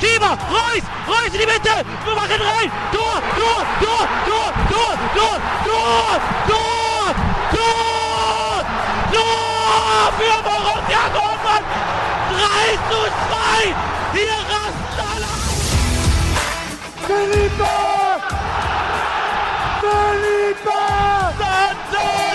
Schieber, Reus, Reus in die Mitte, wir machen rein, Tor, Tor, Tor, Tor, Tor, Tor, Tor, Tor, Tor, Tor für Borussia Dortmund, 3 zu 2, hier rasten alle. Felipe! Felipe! Santana!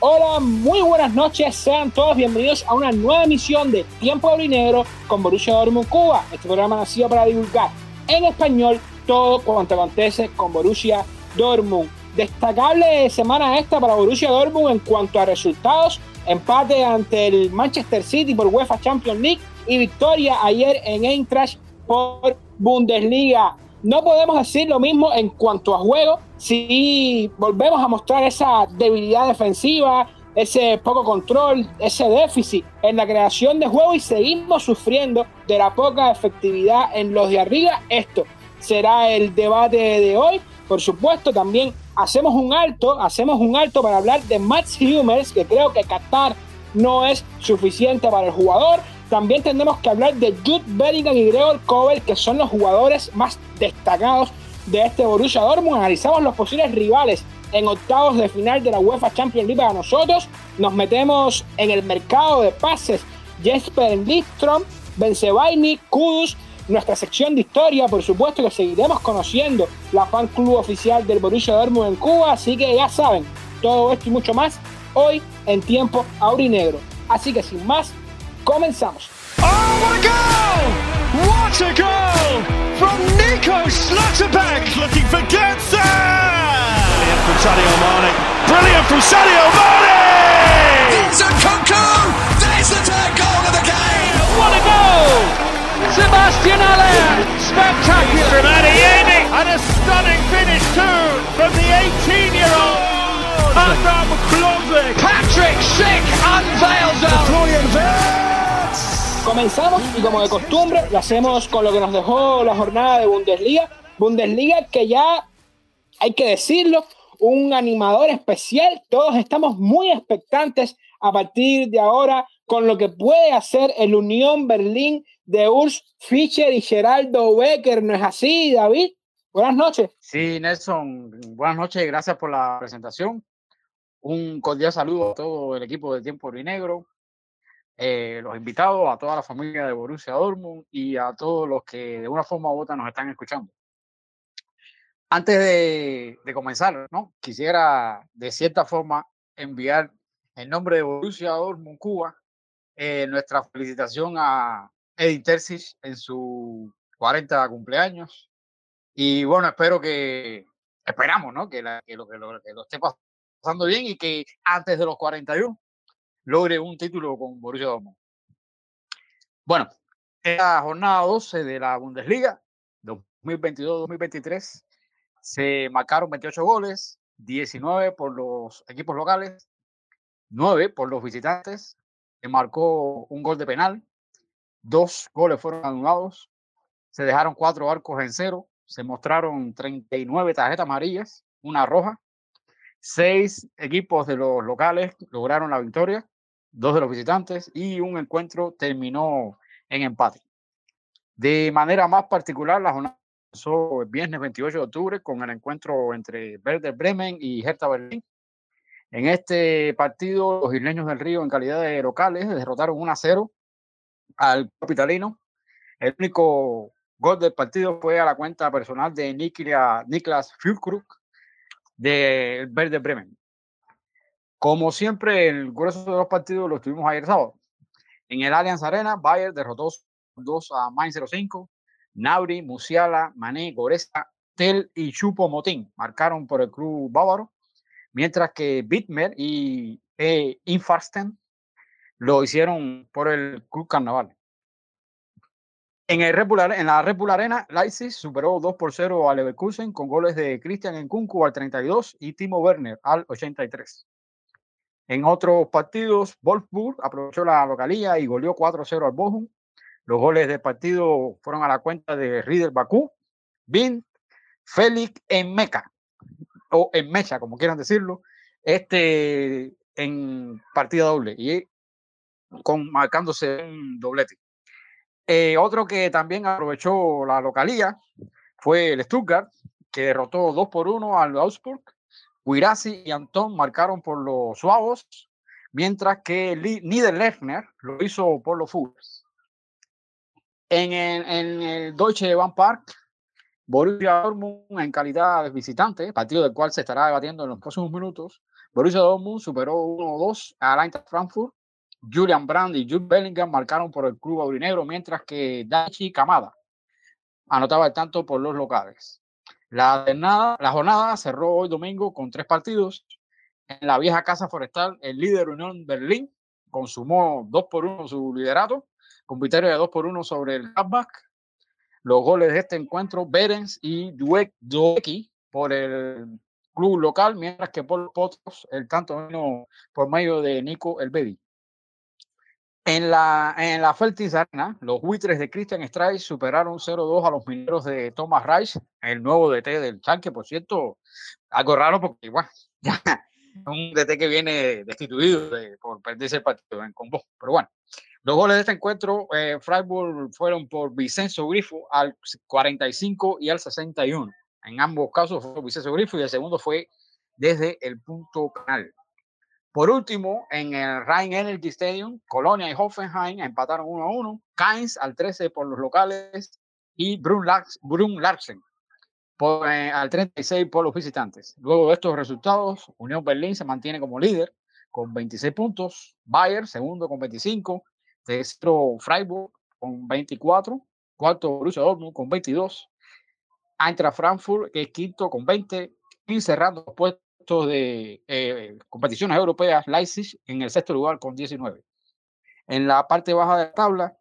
Hola, muy buenas noches, sean todos bienvenidos a una nueva emisión de Tiempo Negro con Borussia Dortmund Cuba. Este programa nacido para divulgar en español todo cuanto acontece con Borussia Dortmund. Destacable semana esta para Borussia Dortmund en cuanto a resultados, empate ante el Manchester City por UEFA Champions League y victoria ayer en Eintracht por Bundesliga. No podemos decir lo mismo en cuanto a juego si volvemos a mostrar esa debilidad defensiva, ese poco control, ese déficit en la creación de juego y seguimos sufriendo de la poca efectividad en los de arriba. Esto será el debate de hoy. Por supuesto, también hacemos un alto, hacemos un alto para hablar de Max Hummels, que creo que Qatar no es suficiente para el jugador. También tenemos que hablar de Jude Bellingham y Gregor Kobel, que son los jugadores más destacados de este Borussia Dortmund. Analizamos los posibles rivales en octavos de final de la UEFA Champions League para nosotros. Nos metemos en el mercado de pases. Jesper Lindstrom, Benzebaini, Kudus, nuestra sección de historia, por supuesto que seguiremos conociendo la fan club oficial del Borussia Dortmund en Cuba, así que ya saben, todo esto y mucho más hoy en tiempo aurinegro. Así que sin más, comenzamos. Oh what a goal! What a goal from Nico Schlotterbeck! looking for Götze! Brilliant from Sadio Mane. Brilliant from Sadio Mane! Vincent Kunku! There's the third goal of the game! What a goal! Sebastian Aller! Spectacular! From Adeyemi, and a stunning finish too from the 18-year-old Adam Klozek. Patrick Schick unveils a Florian Wirtz! Comenzamos y como de costumbre lo hacemos con lo que nos dejó la jornada de Bundesliga. Bundesliga que ya hay que decirlo, un animador especial. Todos estamos muy expectantes a partir de ahora con lo que puede hacer el Unión Berlín de Urs Fischer y Geraldo Becker. ¿No es así, David? Buenas noches. Sí, Nelson, buenas noches y gracias por la presentación. Un cordial saludo a todo el equipo de Tiempo Negro, eh, los invitados, a toda la familia de Borussia Dortmund y a todos los que de una forma u otra nos están escuchando. Antes de, de comenzar, ¿no? quisiera de cierta forma enviar en nombre de Borussia Dortmund Cuba eh, nuestra felicitación a Edin Terzic en su 40 cumpleaños. Y bueno, espero que, esperamos, ¿no? Que, la- que lo, que, lo, que lo esté pasando bien y que antes de los 41 logre un título con Borussia Dortmund. Bueno, esta jornada 12 de la Bundesliga 2022-2023 se marcaron 28 goles, 19 por los equipos locales, 9 por los visitantes. Se marcó un gol de penal, dos goles fueron anulados, se dejaron cuatro arcos en cero, se mostraron 39 tarjetas amarillas, una roja. Seis equipos de los locales lograron la victoria, dos de los visitantes y un encuentro terminó en empate. De manera más particular, la jornada comenzó el viernes 28 de octubre con el encuentro entre Werder Bremen y Hertha Berlín. En este partido, los isleños del Río, en calidad de locales, derrotaron 1 a 0 al capitalino. El único gol del partido fue a la cuenta personal de Nikla- Niklas Füllkrug del Werder Bremen. Como siempre, el grueso de los partidos los tuvimos ayer sábado. En el Allianz Arena, Bayern derrotó 2 a Mainz 05. Nabri, Musiala, Mané, Goretzka, Tel y Chupo Motín marcaron por el club bávaro, mientras que Bitmer y eh, Infarsten lo hicieron por el club Carnaval. En, el Red en la Red Arena, Leipzig superó 2 por 0 a Leverkusen con goles de Christian Nkunku al 32 y Timo Werner al 83. En otros partidos, Wolfsburg aprovechó la localía y goleó 4-0 al Bochum. Los goles del partido fueron a la cuenta de Rieder Bakú, Bin, Félix en Meca, o en Mecha, como quieran decirlo, este en partida doble. Y con, marcándose un doblete. Eh, otro que también aprovechó la localía fue el Stuttgart, que derrotó 2 por 1 al Augsburg. Guirassi y Antón marcaron por los suavos, mientras que Niederlechner lo hizo por los Fulls. En el, Deutsche Bank Park, Borussia Dortmund en calidad de visitante, partido del cual se estará debatiendo en los próximos minutos. Borussia Dortmund superó 1-2 al Eintracht Frankfurt. Julian Brand y Jude Bellingham marcaron por el club aurinegro, mientras que Dachi Kamada anotaba el tanto por los locales. La jornada, cerró hoy domingo con tres partidos. En la vieja Casa Forestal, el líder Unión Berlín consumó 2 por 1 su liderato, con victoria de 2 por 1 sobre el Gladbach. Los goles de este encuentro, Berens y Dueki por el club local, mientras que por Potros el tanto vino por medio de Nico Elbedi. En la, en la Feltis Arena, los buitres de Christian Streich superaron 0-2 a los mineros de Thomas Reich, el nuevo DT del Chanque, por cierto, algo raro porque, bueno, ya, un DT que viene destituido por perderse el partido en combo, pero bueno. Los goles de este encuentro, eh, Freiburg fueron por Vicenzo Grifo al 45 y al 61. En ambos casos fue Vicenzo Grifo y el segundo fue desde el punto penal. Por último, en el Rhein Energy Stadium, Colonia y Hoffenheim empataron 1 a 1. Kainz al 13 por los locales y Brun, Larsen por, eh, al 36 por los visitantes. Luego de estos resultados, Unión Berlín se mantiene como líder con 26 puntos, Bayern segundo con 25, tercero Freiburg con 24, cuarto Borussia Dortmund con 22, Eintracht Frankfurt que es quinto con 20 y cerrando los puestos de eh, competiciones europeas, Leipzig en el sexto lugar con 19. En la parte baja de la tabla,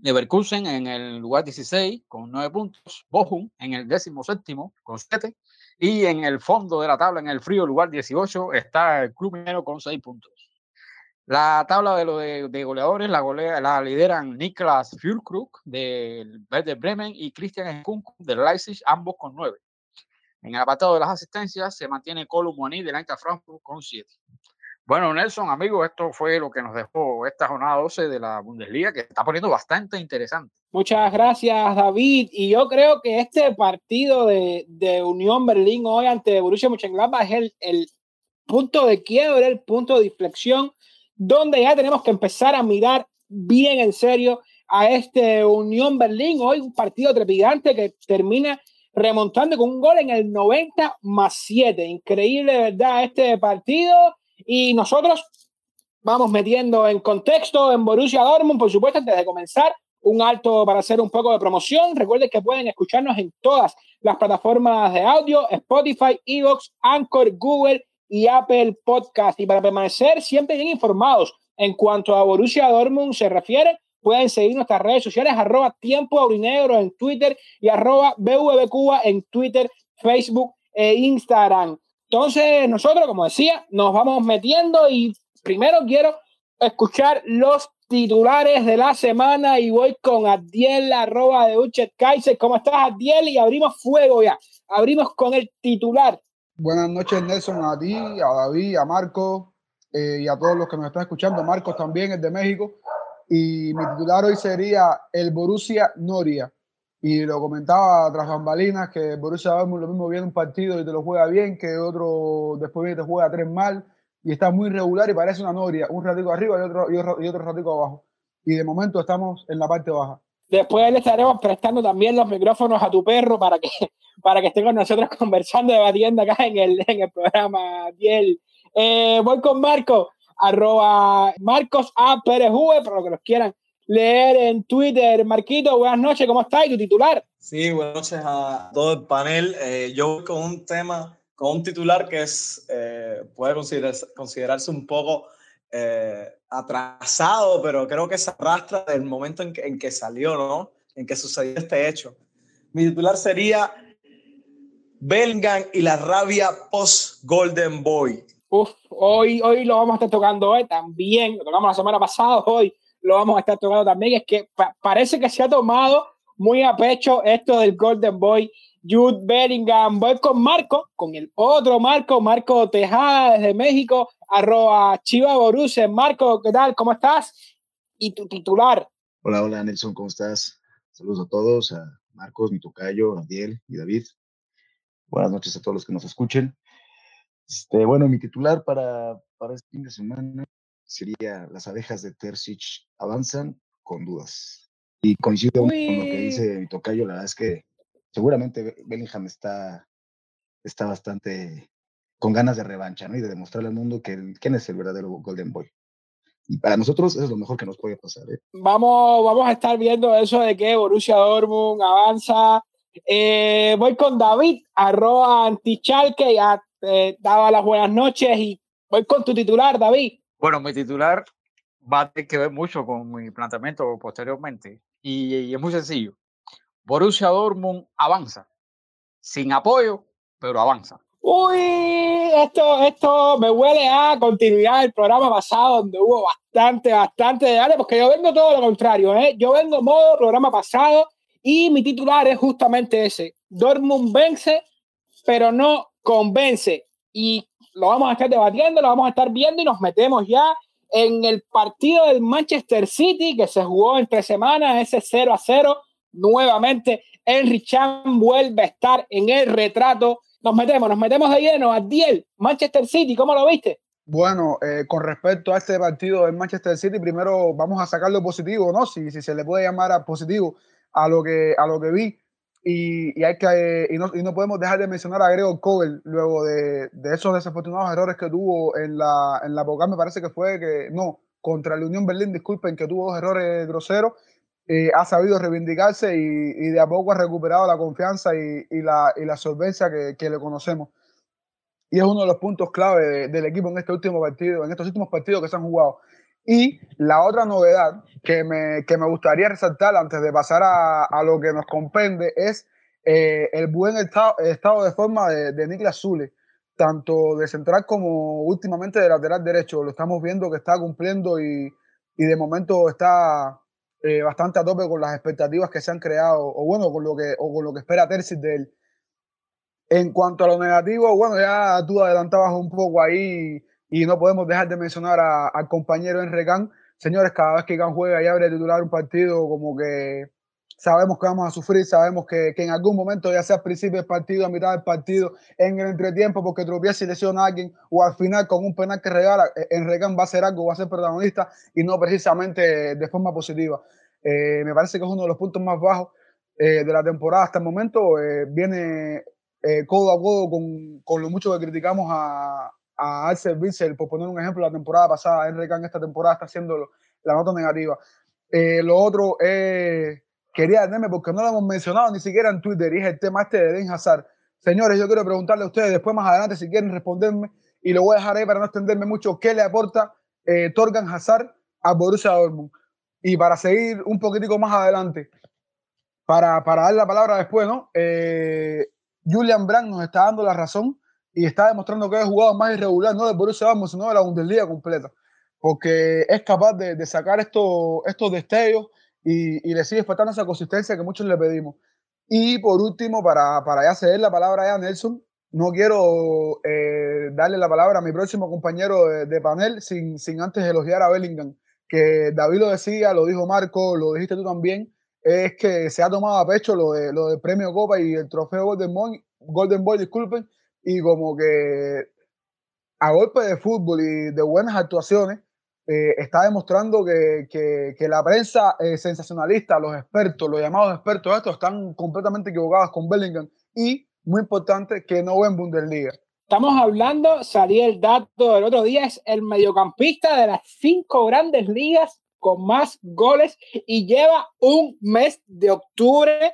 Leverkusen en el lugar 16 con 9 puntos, Bochum en el décimo séptimo con 7 y en el fondo de la tabla, en el frío lugar 18, está el Club Minero con 6 puntos. La tabla de, lo de, goleadores la, golea, la lideran Niklas Füllkrug del Werder Bremen y Christian Nkunku del Leipzig, ambos con 9. En el apartado de las asistencias se mantiene Columani del Eintracht Frankfurt con 7. Bueno, Nelson, amigo, esto fue lo que nos dejó esta jornada 12 de la Bundesliga, que está poniendo bastante interesante. Muchas gracias, David. Y yo creo que este partido de, de Unión Berlín hoy ante Borussia Mönchengladbach es el, el punto de quiebre, el punto de inflexión, donde ya tenemos que empezar a mirar bien en serio a este Unión Berlín. Hoy un partido trepidante que termina remontando con un gol en el 90 más 7. Increíble, ¿verdad? Este partido. Y nosotros vamos metiendo en contexto en Borussia Dortmund, por supuesto, antes de comenzar. Un alto para hacer un poco de promoción. Recuerden que pueden escucharnos en todas las plataformas de audio: Spotify, Evox, Anchor, Google y Apple Podcast. Y para permanecer siempre bien informados en cuanto a Borussia Dortmund se refiere, Pueden seguir nuestras redes sociales, arroba tiempo aurinegro en Twitter y arroba Cuba en Twitter, Facebook e Instagram. Entonces, nosotros, como decía, nos vamos metiendo y primero quiero escuchar los titulares de la semana y voy con Adiel, arroba de Uchet Kaiser. ¿Cómo estás, Adiel? Y abrimos fuego ya. Abrimos con el titular. Buenas noches, Nelson, a ti, a David, a Marco eh, y a todos los que nos están escuchando. Marcos también, es de México y mi titular hoy sería el Borussia Noria. Y lo comentaba tras bambalinas que Borussia Dortmund lo mismo viene un partido y te lo juega bien, que otro después viene y te juega tres mal y está muy regular y parece una Noria, un ratico arriba y otro, y otro, y otro ratico abajo. Y de momento estamos en la parte baja. Después le estaremos prestando también los micrófonos a tu perro para que, para que esté con nosotros conversando, debatiendo acá en el, en el programa. Biel. Eh, voy con Marco arroba Marcos A. Pérez Juve, para lo que los quieran leer en Twitter. Marquito, buenas noches, ¿cómo estás? ¿Y tu titular? Sí, buenas noches a todo el panel. Eh, yo con un tema, con un titular que es, eh, puede considerarse, considerarse, un poco eh, atrasado, pero creo que se arrastra del momento en que, en que salió, ¿no? En que sucedió este hecho. Mi titular sería Bellingham y la rabia post Golden Hoy, hoy lo vamos a estar tocando hoy también, lo tocamos la semana pasada, hoy lo vamos a estar tocando también, es que parece que se ha tomado muy a pecho esto del Golden Boy, Jude Bellingham. Voy con Marco, con el otro Marco, Marco Tejada desde México, arroba Chiva Borussia. Marco, ¿qué tal? ¿Cómo estás? y tu titular. Hola, hola Nelson, ¿cómo estás? Saludos a todos, a Marcos, mi tocayo, Adiel y David. Buenas noches a todos los que nos escuchen. Este, bueno, mi titular para, para este fin de semana sería Las abejas de Terzic avanzan con dudas. Y coincido con lo que dice mi tocayo, la verdad es que seguramente Bellingham está, está bastante con ganas de revancha, ¿no? Y de demostrarle al mundo que quién es el verdadero Golden Boy. Y para nosotros eso es lo mejor que nos puede pasar. ¿eh? Vamos, vamos a estar viendo eso de que Borussia Dortmund avanza. Eh, voy con David, arroba antichalque, ya te daba las buenas noches y voy con tu titular, David. Bueno, mi titular va a tener que ver mucho con mi planteamiento posteriormente. Y, y es muy sencillo. Borussia Dortmund avanza. Sin apoyo, pero avanza. Uy, esto, esto me huele a continuidad del programa pasado donde hubo bastante, bastante de dale, porque yo vengo todo lo contrario, ¿eh? Yo vengo modo programa pasado y mi titular es justamente ese. Dortmund vence, pero no convence. Y lo vamos a estar debatiendo, lo vamos a estar viendo y nos metemos ya en el partido del Manchester City que se jugó entre semanas, ese 0 a 0. Nuevamente, Henry Chan vuelve a estar en el retrato nos metemos, nos metemos de lleno a Diel, Manchester City, ¿cómo lo viste? Bueno, eh, con respecto a este partido en Manchester City, primero vamos a sacar lo positivo, ¿no? Si, si se le puede llamar a positivo a lo que, a lo que vi. Y, y hay que, y no, y, no, podemos dejar de mencionar a Gregor Kogel luego de, de, esos desafortunados errores que tuvo en la, en la me parece que fue que, no, contra la Unión Berlín, disculpen, que tuvo dos errores groseros eh, ha sabido reivindicarse y, y, de a poco ha recuperado la confianza y, y la, la, solvencia que, que, le conocemos. Y es uno de los puntos clave de, del equipo en este último partido, en estos últimos partidos que se han jugado. Y la otra novedad que me, que me gustaría resaltar antes de pasar a, a lo que nos compende es eh, el buen estado, estado, de forma de, de Niklas Zule, tanto de central como últimamente de lateral derecho. Lo estamos viendo que está cumpliendo y, y de momento está eh, bastante a tope con las expectativas que se han creado, o bueno, con lo que, o con lo que espera Terzi de él. En cuanto a lo negativo, bueno, ya tú adelantabas un poco ahí y no podemos dejar de mencionar al compañero Enrecán. Señores, cada vez que Can juega y abre titular un partido, como que sabemos que vamos a sufrir, sabemos que, que, en algún momento, ya sea al principio del partido, a mitad del partido, en el entretiempo, porque tropieza y lesiona a alguien, o al final con un penal que regala, eh, en Regan va a ser algo, va a ser protagonista y no precisamente de forma positiva. Eh, me parece que es uno de los puntos más bajos eh, de la temporada hasta el momento. Viene codo a codo con, con, lo mucho que criticamos a, a Arce Witzel, por poner un ejemplo, la temporada pasada. Enrique en esta temporada está haciendo la nota negativa. lo otro es quería tenerme porque no lo hemos mencionado ni siquiera en Twitter y es el tema este de Den Hazard. Señores, yo quiero preguntarle a ustedes después más adelante si quieren responderme y lo voy a dejar ahí para no extenderme mucho, ¿qué le aporta eh, Torgan Hazard a Borussia Dortmund? Y para seguir un poquitico más adelante, para, para dar la palabra después, ¿no? Eh, Julian Brandt nos está dando la razón y está demostrando que es el jugador más irregular, no de Borussia Dortmund, sino de la Bundesliga completa, porque es capaz de, de sacar estos, estos destellos y, y, le sigue faltando esa consistencia que muchos le pedimos. Y por último, para, para ya ceder la palabra a Nelson, no quiero eh, darle la palabra a mi próximo compañero de, de, panel sin, sin antes elogiar a Bellingham, que David lo decía, lo dijo Marco, lo dijiste tú también, es que se ha tomado a pecho lo, de, lo del premio Copa y el trofeo Golden Boy, Golden Boy, disculpen, y como que a golpe de fútbol y de buenas actuaciones, eh, está demostrando que, que, que la prensa eh, sensacionalista, los expertos, los llamados expertos estos, están completamente equivocados con Bellingham y, muy importante, que no ven Bundesliga. Estamos hablando, salí el dato del otro día, es el mediocampista de las cinco grandes ligas con más goles y lleva un mes de octubre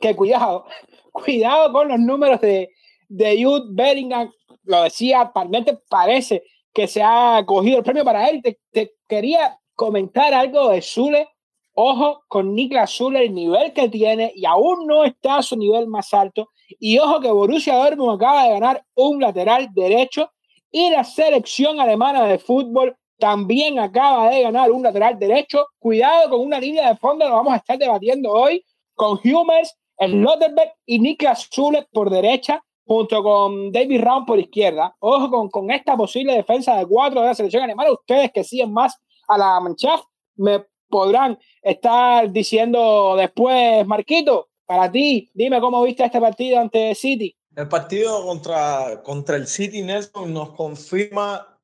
que cuidado, cuidado con los números de, de Jude Bellingham, lo decía, realmente parece que se ha cogido el premio para él. Te, quería comentar algo de Zule. Ojo con Niklas Zule, el nivel que tiene y aún no está a su nivel más alto. Y ojo que Borussia Dortmund acaba de ganar un lateral derecho y la selección alemana de fútbol también acaba de ganar un lateral derecho. Cuidado con una línea de fondo, lo vamos a estar debatiendo hoy con Hummels, Slotterbeck y Niklas Zule por derecha junto con David Raum por izquierda. Ojo con, con esta posible defensa de cuatro de la selección alemana. Ustedes que siguen más a la Mannschaft me podrán estar diciendo después, Marquito, para ti, dime cómo viste este partido ante City. El partido contra, contra el City Nelson nos confirma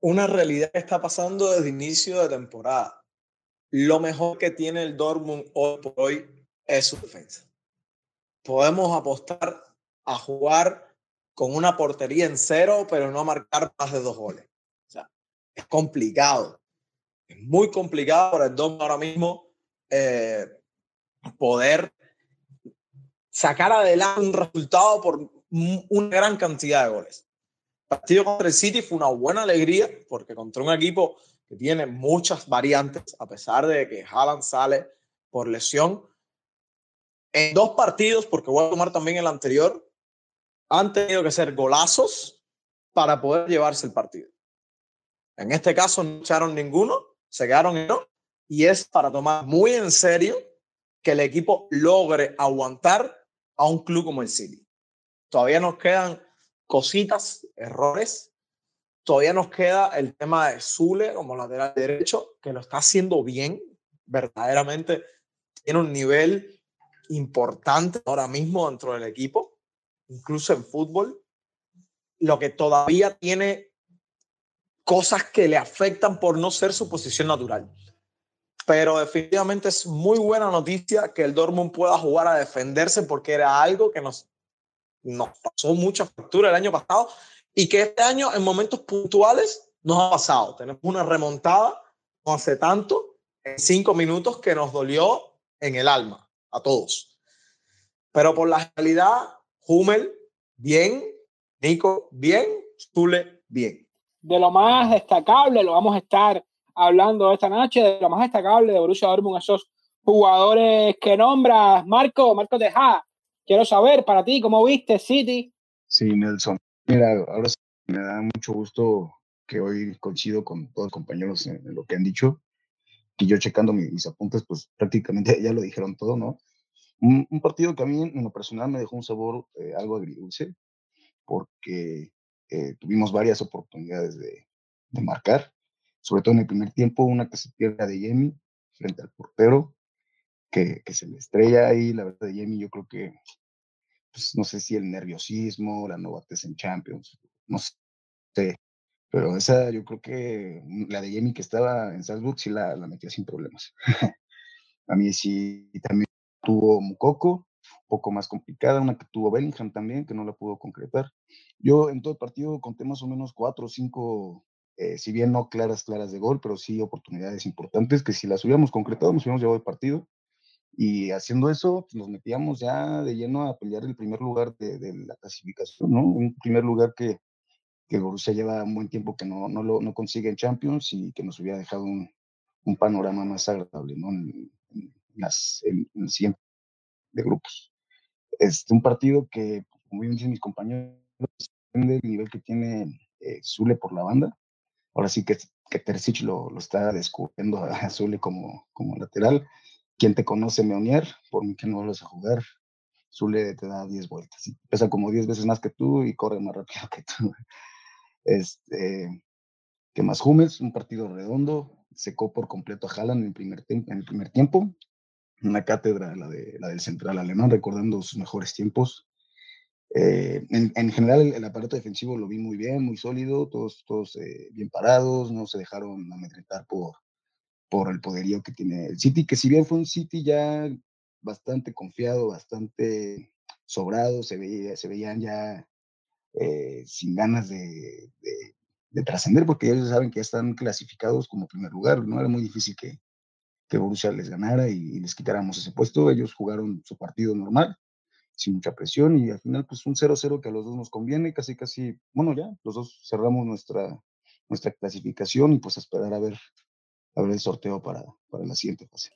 una realidad que está pasando desde inicio de temporada. Lo mejor que tiene el Dortmund hoy por hoy es su defensa. Podemos apostar a jugar con una portería en cero, pero no marcar más de dos goles. O sea, es complicado. Es muy complicado para el Dortmund ahora mismo eh, poder sacar adelante un resultado por una gran cantidad de goles. El partido contra el City fue una buena alegría porque contra un equipo que tiene muchas variantes, a pesar de que Haaland sale por lesión. En dos partidos, porque voy a tomar también el anterior, han tenido que ser golazos para poder llevarse el partido. En este caso no echaron ninguno, se quedaron en no, y es para tomar muy en serio que el equipo logre aguantar a un club como el City. Todavía nos quedan cositas, errores. Todavía nos queda el tema de Zule como lateral derecho, que lo está haciendo bien, verdaderamente tiene un nivel importante ahora mismo dentro del equipo, incluso en fútbol. Lo que todavía tiene cosas que le afectan por no ser su posición natural pero definitivamente es muy buena noticia que el Dortmund pueda jugar a defenderse porque era algo que nos, nos pasó mucha factura el año pasado y que este año en momentos puntuales nos ha pasado. Tenemos una remontada no hace tanto, en cinco minutos, que nos dolió en el alma a todos. Pero por la realidad, Hummel, bien, Nico, bien, Zule, bien. De lo más destacable lo vamos a estar hablando esta noche de lo más destacable de Borussia Dortmund, esos jugadores que nombras. Marco, Marco Tejada, quiero saber para ti, ¿cómo viste City? Sí, Nelson. Mira, ahora sí me da mucho gusto que hoy coincido con todos los compañeros en, lo que han dicho. Y yo checando mis, apuntes, pues prácticamente ya lo dijeron todo, ¿no? Un, partido que a mí en lo personal me dejó un sabor eh, algo agridulce, porque eh, tuvimos varias oportunidades de, marcar sobre todo en el primer tiempo, una que se pierde de Yemi frente al portero, que, que se le estrella ahí, la verdad de Yemi, yo creo que, pues, no sé si el nerviosismo, la novatez en Champions, no sé, pero esa yo creo que mm, la de Yemi que estaba en Salzburg sí la, la metía sin problemas. A mí sí también tuvo Mukoko, un poco más complicada, una que tuvo Bellingham también, que no la pudo concretar. Yo en todo el partido conté más o menos cuatro o cinco eh, si bien no claras, claras de gol, pero sí oportunidades importantes que si las hubiéramos concretado nos hubiéramos llevado el partido. Y haciendo eso, pues, nos metíamos ya de lleno a pelear el primer lugar de, la clasificación, ¿no? Un primer lugar que, que Borussia lleva un buen tiempo que no, no, lo, no consigue en Champions y que nos hubiera dejado un, un panorama más agradable, ¿no? En, las, el siguiente de grupos. Este, un partido que, como bien dicen mis compañeros, depende del nivel que tiene eh, Zule por la banda ahora sí que, que Terzic lo, lo está descubriendo a Zule como, como lateral. Quien te conoce Meonier, por mí que no vuelves a jugar, Zule te da 10 vueltas. Pesa como 10 veces más que tú y corre más rápido que tú. Este, que más Hummels, un partido redondo, secó por completo a Haaland en el primer, en el primer tiempo. Una cátedra, la, de, la del central alemán, recordando sus mejores tiempos. Eh, en, general, el, aparato defensivo lo vi muy bien, muy sólido, todos, todos eh, bien parados, no se dejaron amedrentar por, por el poderío que tiene el City, que si bien fue un City ya bastante confiado, bastante sobrado, se, veía, se veían ya eh, sin ganas de, de, trascender, porque ellos saben que ya están clasificados como primer lugar, ¿no? Era muy difícil que, que Borussia les ganara y les quitáramos ese puesto, ellos jugaron su partido normal sin mucha presión y al final pues un 0-0 que a los dos nos conviene, casi casi, bueno ya, los dos cerramos nuestra, nuestra clasificación y pues esperar a ver, a ver el sorteo para, para la siguiente fase.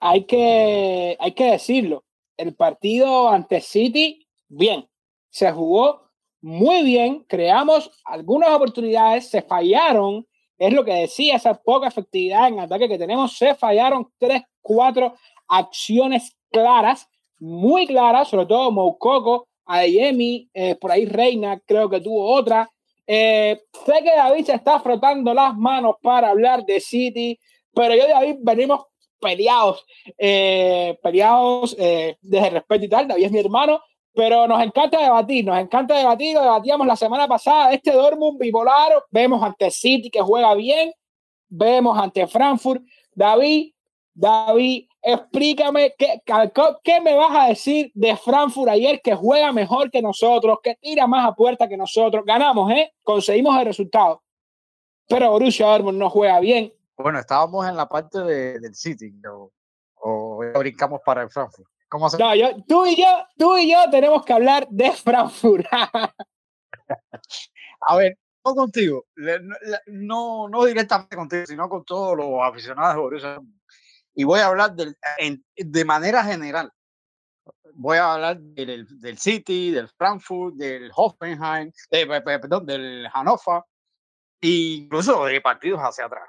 Hay que, hay que decirlo, el partido ante City, bien, se jugó muy bien, creamos algunas oportunidades, se fallaron, es lo que decía, esa poca efectividad en ataque que tenemos, se fallaron tres, cuatro acciones claras muy clara, sobre todo Moukoko, Adeyemi, eh, por ahí Reina, creo que tuvo otra. Eh, sé que David se está frotando las manos para hablar de City, pero yo y David venimos peleados, eh, peleados eh, desde respeto y tal. David es mi hermano, pero nos encanta debatir, nos encanta debatir. Lo debatíamos la semana pasada. Este Dortmund bipolar, vemos ante City que juega bien, vemos ante Frankfurt. David, David, explícame qué, qué me vas a decir de Frankfurt ayer que juega mejor que nosotros, que tira más a puerta que nosotros. Ganamos, ¿eh? Conseguimos el resultado. Pero Borussia Dortmund no juega bien. Bueno, estábamos en la parte de, del City, o, o brincamos para el Frankfurt. ¿Cómo no, yo, tú y yo, tú y yo tenemos que hablar de Frankfurt. a ver, no contigo, no, no directamente contigo, sino con todos los aficionados de Borussia y voy a hablar del, de manera general. Voy a hablar del, del City, del Frankfurt, del Hoffenheim, eh, perdón, del Hannover, e incluso de partidos hacia atrás.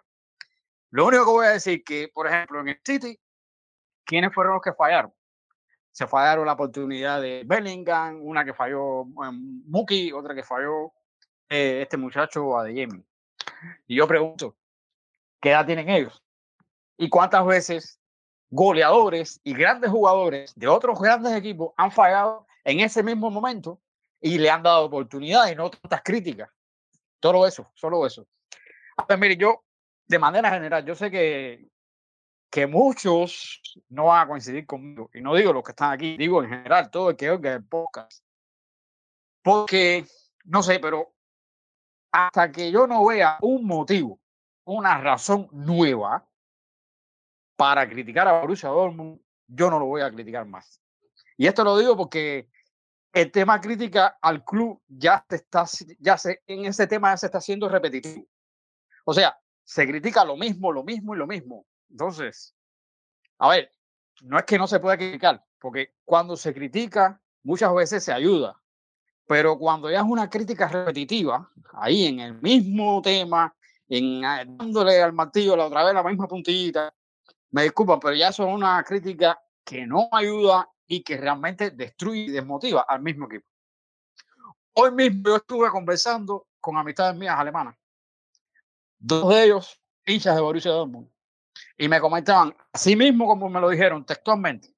Lo único que voy a decir que, por ejemplo, en el City, ¿quiénes fueron los que fallaron? Se fallaron la oportunidad de Bellingham, una que falló um, Muki, otra que falló eh, este muchacho Adeyemi. Y yo pregunto, ¿qué edad tienen ellos? y cuántas veces goleadores y grandes jugadores de otros grandes equipos han fallado en ese mismo momento y le han dado oportunidades no tantas críticas. Todo eso, solo eso. Pues mire, yo, de manera general, yo sé que, que muchos no van a coincidir conmigo, y no digo los que están aquí, digo en general, todo el que oiga el podcast. Porque, no sé, pero hasta que yo no vea un motivo, una razón nueva para criticar a Borussia Dortmund, yo no lo voy a criticar más. Y esto lo digo porque el tema crítica al club ya se está, ya se, en ese tema ya se está haciendo repetitivo. O sea, se critica lo mismo, lo mismo y lo mismo. Entonces, a ver, no es que no se pueda criticar, porque cuando se critica, muchas veces se ayuda. Pero cuando ya es una crítica repetitiva, ahí en el mismo tema, en ah, dándole al martillo la otra vez la misma puntita, me disculpan, pero ya son una crítica que no ayuda y que realmente destruye y desmotiva al mismo equipo. Hoy mismo yo estuve conversando con amistades mías alemanas, dos de ellos hinchas de Borussia Dortmund, y me comentaban, así mismo como me lo dijeron textualmente,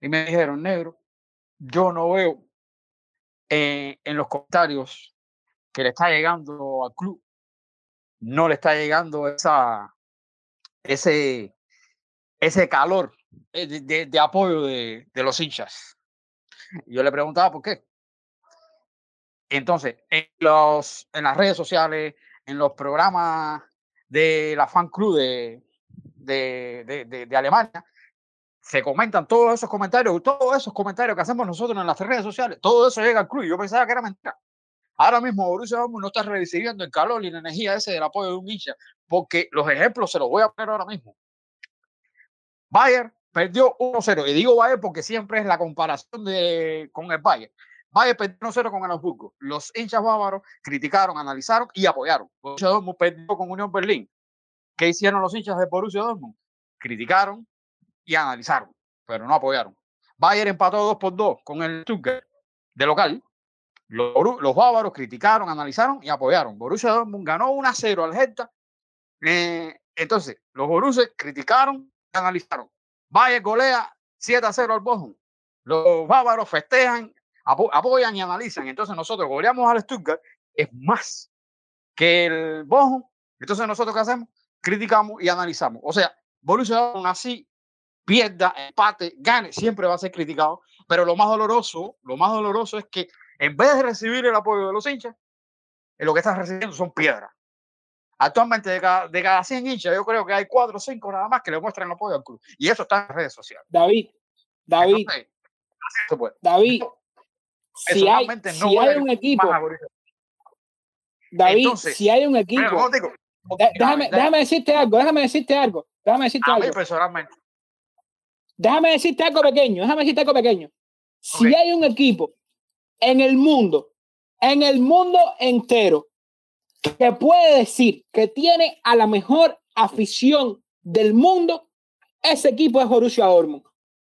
y me dijeron, negro, yo no veo eh, en los comentarios que le está llegando al club, no le está llegando esa, ese, ese calor eh, de, apoyo de, los hinchas. Yo le preguntaba por qué. Entonces, en, los, en las redes sociales, en los programas de la fan club de, de, de, Alemania, se comentan todos esos comentarios, todos esos comentarios que hacemos nosotros en las redes sociales, todo eso llega al club. Yo pensaba que era mentira. Ahora mismo Borussia no está recibiendo el calor y la energía ese del apoyo de un hincha, porque los ejemplos se los voy a poner ahora mismo. Bayern perdió 1-0. Y digo Bayern porque siempre es la comparación de, con el Bayern. Bayern perdió 1-0 con el Augsburgo. Los hinchas bávaros criticaron, analizaron y apoyaron. Borussia Dortmund perdió con Unión Berlín. ¿Qué hicieron los hinchas de Borussia Dortmund? Criticaron y analizaron, pero no apoyaron. Bayern empató 2 por 2 con el Stuttgart de local. Los, los, bávaros criticaron, analizaron y apoyaron. Borussia Dortmund ganó 1-0 al Hertha. Eh, entonces, los Borussia criticaron, analizaron. Valle golea 7 a 0 al Bochum. Los bávaros festejan, apoyan y analizan. Entonces nosotros goleamos al Stuttgart, es más que el Bochum. Entonces nosotros ¿qué hacemos? Criticamos y analizamos. O sea, Borussia aún así pierda, empate, gane, siempre va a ser criticado. Pero lo más doloroso, lo más doloroso es que en vez de recibir el apoyo de los hinchas, lo que están recibiendo son piedras. Actualmente, de cada, de cada 100 hinchas, yo creo que hay 4 o 5 nada más que le muestran el apoyo al club. Y eso está en las redes sociales. David, David, David, si hay, si hay un equipo, David, si hay un equipo, déjame, déjame decirte algo, déjame decirte algo, déjame decirte a algo. Mí personalmente. Déjame decirte algo pequeño, déjame decirte algo pequeño. Si hay un equipo en el mundo, en el mundo entero, que puede decir que tiene a la mejor afición del mundo, ese equipo es Borussia Dortmund.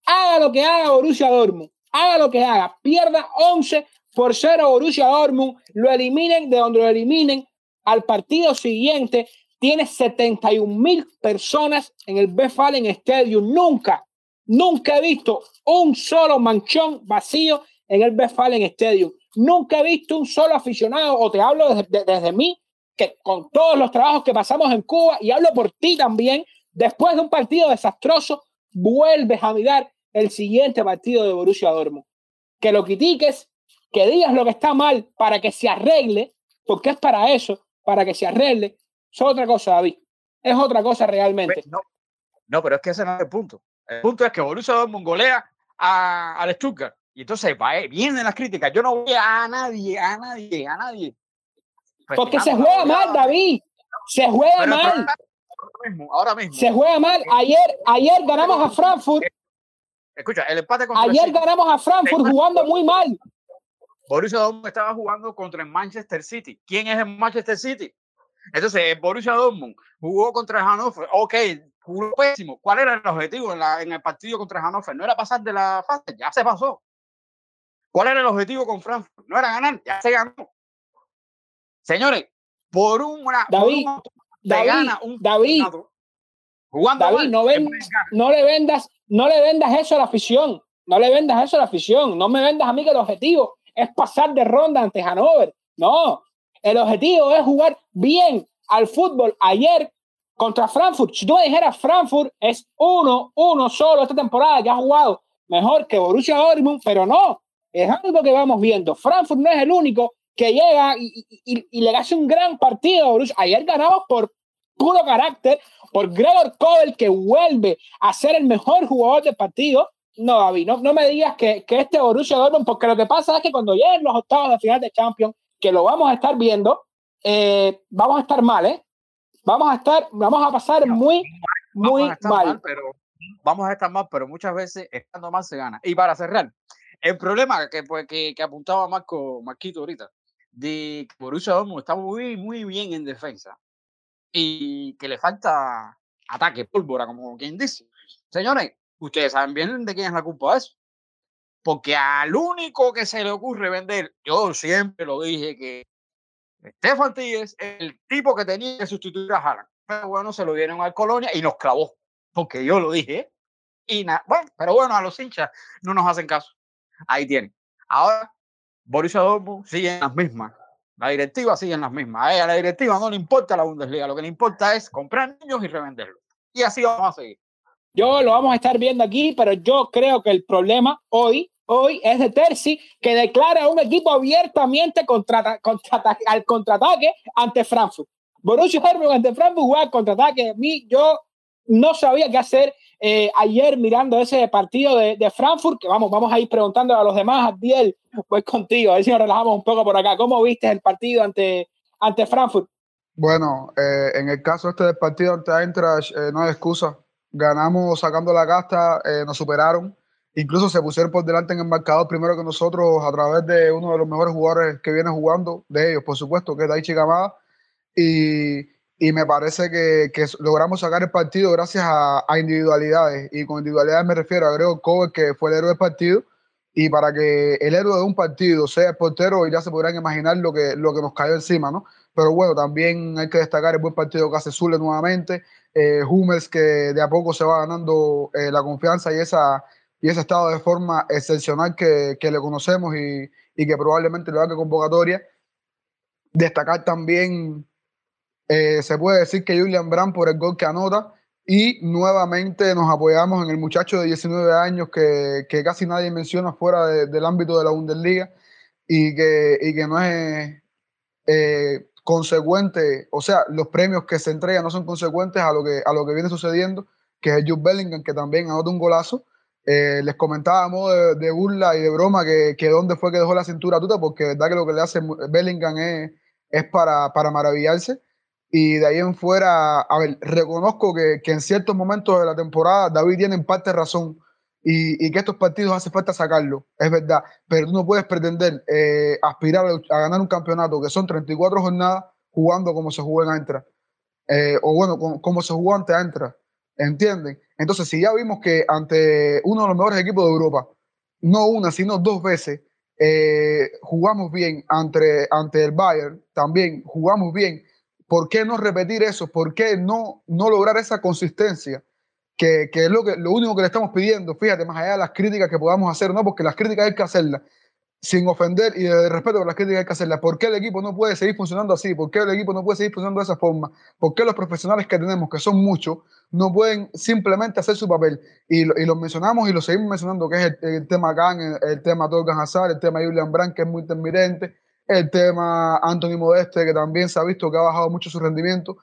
Haga lo que haga Borussia Dortmund, haga lo que haga, pierda 11 por 0 Borussia Dortmund, lo eliminen de donde lo eliminen, al partido siguiente tiene 71 mil personas en el Westfalen Stadium. Nunca, nunca he visto un solo manchón vacío en el Westfalen Stadium. Nunca he visto un solo aficionado, o te hablo desde, desde mí, que con todos los trabajos que pasamos en Cuba, y hablo por ti también, después de un partido desastroso, vuelves a mirar el siguiente partido de Borussia Dortmund. Que lo critiques, que digas lo que está mal para que se arregle, porque es para eso, para que se arregle, es otra cosa, David. Es otra cosa realmente. No, no pero es que ese no es el punto. El punto es que Borussia Dortmund golea a, al Stuttgart. Y entonces va, eh, vienen las críticas. Yo no voy a nadie, a nadie, a nadie. Porque se juega mal, David. Se juega mal. Ahora mismo, ahora mismo. Se juega mal. Ayer, ayer ganamos a Frankfurt. Escucha, el empate con Ayer ganamos a Frankfurt jugando muy mal. Borussia Dortmund estaba jugando contra el Manchester City. ¿Quién es el Manchester City? Entonces, Borussia Dortmund jugó contra el Hannover. Ok, jugó pésimo. ¿Cuál era el objetivo en, la, en el partido contra el Hannover? No era pasar de la fase, ya se pasó. ¿Cuál era el objetivo con Frankfurt? No era ganar, ya se ganó. Señores, por una. David, por David, gana un David, jugando David, mal, no, ven- no le vendas, no le vendas eso a la afición. No le vendas eso a la afición. No me vendas a mí que el objetivo es pasar de ronda ante Hannover. No, el objetivo es jugar bien al fútbol. Ayer contra Frankfurt, si tú me dijeras Frankfurt es uno, uno solo esta temporada que ha jugado mejor que Borussia Dortmund, pero no, es algo que vamos viendo. Frankfurt no es el único que llega y le hace un gran partido a Borussia. Ayer ganamos por puro carácter, por Gregor Kobel que vuelve a ser el mejor jugador del partido. No, David, no, no me digas que, que este Borussia Dortmund, porque lo que pasa es que cuando lleguen los octavos de final de Champions, que lo vamos a estar viendo, eh, vamos a estar mal, ¿eh? Vamos a estar, vamos a pasar muy, muy vamos a estar mal. mal, pero vamos a estar mal, pero muchas veces estando mal se gana. Y para cerrar, el problema que, pues, que, que apuntaba Marco Marquito ahorita, de que Borussia Dortmund está muy, muy bien en defensa y que le falta ataque, pólvora, como quien dice. Señores, ustedes saben bien de quién es la culpa de eso. Porque al único que se le ocurre vender, yo siempre lo dije que Stefan Tigres es el tipo que tenía que sustituir a Haaland. Pero bueno, se lo dieron al Colonia y nos clavó. Porque yo lo dije. Y nada, bueno, pero bueno, a los hinchas no nos hacen caso. Ahí tienen. Ahora, Borussia Dortmund sigue en las mismas. La directiva sigue en las mismas. A ella, la directiva no le importa la Bundesliga. Lo que le importa es comprar niños y revenderlos. Y así vamos a seguir. Yo lo vamos a estar viendo aquí, pero yo creo que el problema hoy, hoy es de Terzi, que declara un equipo abiertamente contra, al contraataque ante Frankfurt. Borussia Dortmund ante Frankfurt juega al contraataque. A mí, yo no sabía qué hacer eh, ayer mirando ese partido de, Frankfurt, que vamos, vamos a ir preguntando a los demás, Abdiel, pues contigo, a ver si nos relajamos un poco por acá. ¿Cómo viste el partido ante, ante Frankfurt? Bueno, eh, en el caso este del partido ante Eintracht, eh, no hay excusa. Ganamos sacando la casta, eh, nos superaron. Incluso se pusieron por delante en el marcador primero que nosotros a través de uno de los mejores jugadores que viene jugando, de ellos, por supuesto, que es Daichi Kamada. Y, y me parece que, que, logramos sacar el partido gracias a, a, individualidades. Y con individualidades me refiero a Gregor Kovac, que fue el héroe del partido. Y para que el héroe de un partido sea el portero, ya se podrán imaginar lo que, lo que nos cayó encima, ¿no? Pero bueno, también hay que destacar el buen partido que hace Zule nuevamente. Eh, Hummels, que de a poco se va ganando eh, la confianza y, esa, y ese estado de forma excepcional que, que le conocemos y, y, que probablemente le haga convocatoria. Destacar también, eh, se puede decir que Julian Brandt por el gol que anota y nuevamente nos apoyamos en el muchacho de 19 años que, que casi nadie menciona fuera de, del ámbito de la Bundesliga y que, y que no es eh, consecuente, o sea, los premios que se entregan no son consecuentes a lo que, a lo que viene sucediendo, que es Jude Bellingham, que también anota un golazo. Eh, les comentaba a modo de, de, burla y de broma que, que dónde fue que dejó la cintura tuta, porque verdad que lo que le hace Bellingham es, es para, para maravillarse. Y de ahí en fuera, a ver, reconozco que, que en ciertos momentos de la temporada David tiene en parte razón y, y, que estos partidos hace falta sacarlo, es verdad, pero no puedes pretender eh, aspirar a, a, ganar un campeonato que son 34 jornadas jugando como se jugó en Antra, eh, o bueno, como, como, se jugó ante Antra, ¿entienden? Entonces, si ya vimos que ante uno de los mejores equipos de Europa, no una, sino dos veces, eh, jugamos bien ante, ante el Bayern, también jugamos bien ¿por qué no repetir eso? ¿Por qué no, no lograr esa consistencia? Que, que es lo, que, lo único que le estamos pidiendo, fíjate, más allá de las críticas que podamos hacer, no, porque las críticas hay que hacerlas, sin ofender y de respeto por las críticas hay que hacerlas. ¿Por qué el equipo no puede seguir funcionando así? ¿Por qué el equipo no puede seguir funcionando de esa forma? ¿Por qué los profesionales que tenemos, que son muchos, no pueden simplemente hacer su papel? Y lo, y lo mencionamos y lo seguimos mencionando, que es el, tema Khan, el, tema Torgan Hazard, el tema Julian Brandt, que es muy intermitente, el tema Anthony Modeste, que también se ha visto que ha bajado mucho su rendimiento.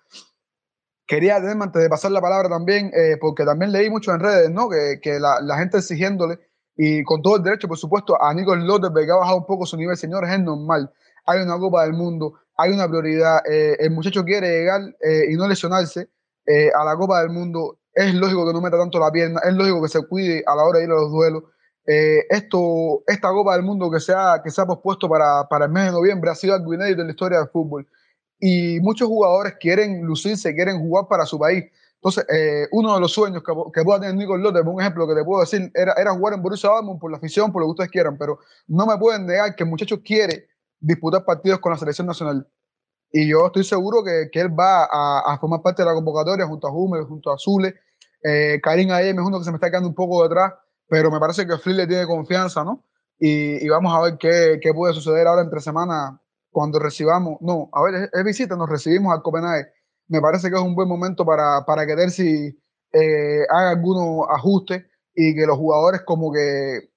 Quería tenerme antes de pasar la palabra también, eh, porque también leí mucho en redes, ¿no? Que, la, gente exigiéndole y con todo el derecho, por supuesto, a Nico Lotterberg que ha bajado un poco su nivel, señores, es normal. Hay una Copa del Mundo, hay una prioridad. Eh, el muchacho quiere llegar eh, y no lesionarse a la Copa del Mundo. Es lógico que no meta tanto la pierna, es lógico que se cuide a la hora de ir a los duelos. esto, esta Copa del Mundo que se ha, que se ha pospuesto para, para el mes de noviembre ha sido algo inédito en la historia del fútbol. Y muchos jugadores quieren lucirse, quieren jugar para su país. Entonces, eh, uno de los sueños que, que pueda tener Nico Lotte, un ejemplo que te puedo decir, era, era jugar en Borussia Dortmund por la afición, por lo que ustedes quieran, pero no me pueden negar que el muchacho quiere disputar partidos con la selección nacional. Y yo estoy seguro que, que él va a, formar parte de la convocatoria junto a Hummel, junto a Zule. Eh, Karim Ayem es uno que se me está quedando un poco detrás, pero me parece que Flick le tiene confianza, ¿no? Y, y vamos a ver qué, qué, puede suceder ahora entre semanas cuando recibamos, no, a ver, es, es visita, nos recibimos al Copenhague me parece que es un buen momento para, para que Terzi eh, haga algunos ajustes y que los jugadores como que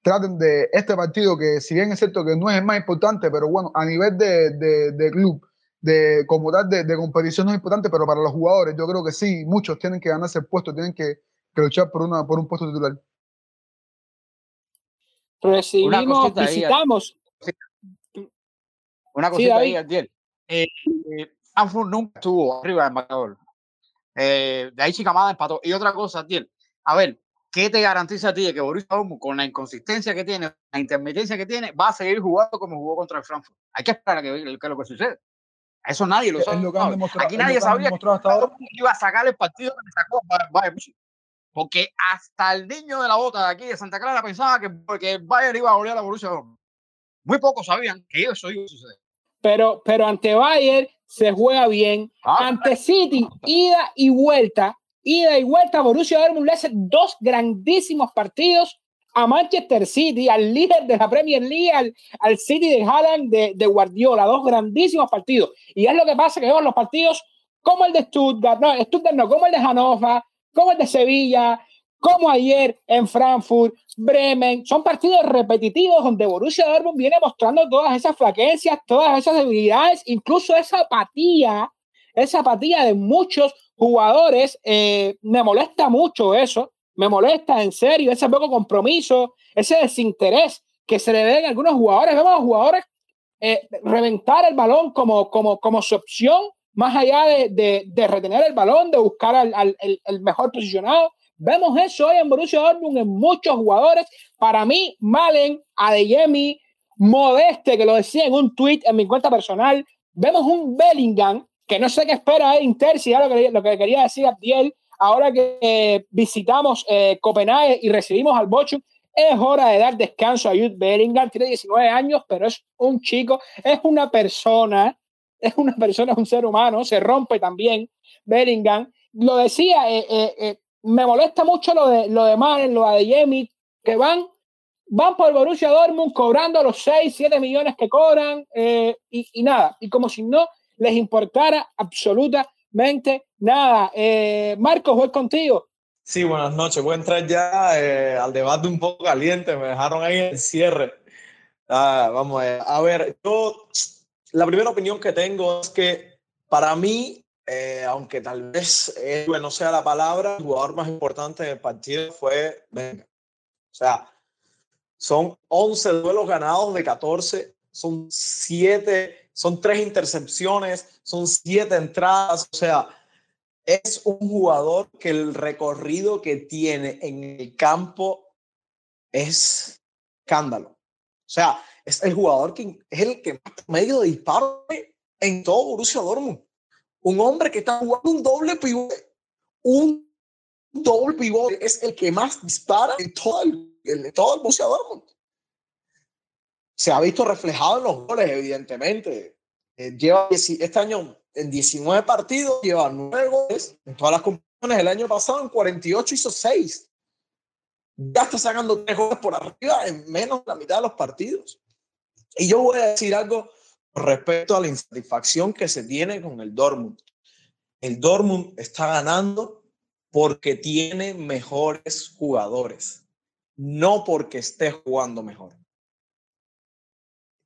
traten de este partido, que si bien es cierto que no es el más importante, pero bueno, a nivel de, de, de club, de como tal, de, de, competición no es importante, pero para los jugadores yo creo que sí, muchos tienen que ganarse el puesto, tienen que, que luchar por, una, por un puesto titular. Recibimos, visitamos. Una cosita sí, ahí, Adiel. Eh, eh, Frankfurt nunca estuvo arriba del marcador. Eh, de ahí Chicamada empató. Y otra cosa, Tiel, a ver, ¿qué te garantiza a ti de que Borussia Dortmund, con la inconsistencia que tiene, la intermitencia que tiene, va a seguir jugando como jugó contra el Frankfurt? Hay que esperar a que vea lo que sucede. Eso nadie lo sabe. Lo Aquí nadie sabía que iba a sacar el partido que sacó Bayern Porque hasta el niño de la bota de aquí de Santa Clara pensaba que, que Bayern iba a golear a Borussia Dortmund. Muy pocos sabían que eso iba a suceder. Pero, pero ante Bayern se juega bien. Ah, Ante City, ida y vuelta, ida y vuelta, Borussia Dortmund le hace dos grandísimos partidos a Manchester City, al líder de la Premier League, al, al City de Haaland, de, de, Guardiola, dos grandísimos partidos. Y es lo que pasa que vemos los partidos como el de Stuttgart, no, Stuttgart no, como el de Hannover, como el de Sevilla, como ayer en Frankfurt, Bremen. Son partidos repetitivos donde Borussia Dortmund viene mostrando todas esas flaquencias, todas esas debilidades, incluso esa apatía, esa apatía de muchos jugadores. Eh, me molesta mucho eso, me molesta en serio ese poco compromiso, ese desinterés que se le ve en algunos jugadores. Vemos a jugadores eh, reventar el balón como, como, como su opción, más allá de, de, de retener el balón, de buscar al, al el, el mejor posicionado Vemos eso hoy en Borussia Dortmund en muchos jugadores. Para mí, Malen, Adeyemi, Modeste, que lo decía en un tweet en mi cuenta personal. Vemos un Bellingham, que no sé qué espera Inter, si ya lo que, lo que quería decir Abdiel, ahora que eh, visitamos eh, Copenhague y recibimos al Bochum, es hora de dar descanso a Jude Bellingham. Tiene 19 años, pero es un chico, es una persona, es una persona, es un ser humano, se rompe también Bellingham. Lo decía, eh, eh me molesta mucho lo de lo de lo de Yemi, que van, van por Borussia Dortmund cobrando los 6, 7 millones que cobran eh, y, nada, y como si no les importara absolutamente nada. Eh, Marcos, voy contigo. Sí, buenas noches. Voy a entrar ya eh, al debate un poco caliente. Me dejaron ahí en cierre. Ah, vamos. A ver, yo, la primera opinión que tengo es que para mí eh, aunque tal vez héroe no sea la palabra, el jugador más importante del partido fue. O sea, son 11 duelos ganados de 14, son 7, son 3 intercepciones, son 7 entradas, o sea, es un jugador que el recorrido que tiene en el campo es escándalo. O sea, es el jugador que es el que más medio de disparo en todo Borussia Dortmund un hombre que está jugando un doble pivote, un doble pivote es el que más dispara en todo el, en todo el Dortmund. Se ha visto reflejado en los goles, evidentemente. Eh, lleva, este año en 19 partidos lleva 9 goles en todas las competiciones. El año pasado en 48 hizo 6. Ya está sacando 3 goles por arriba en menos de la mitad de los partidos. Y yo voy a decir algo respecto a la insatisfacción que se tiene con el Dortmund. El Dortmund está ganando porque tiene mejores jugadores, no porque esté jugando mejor.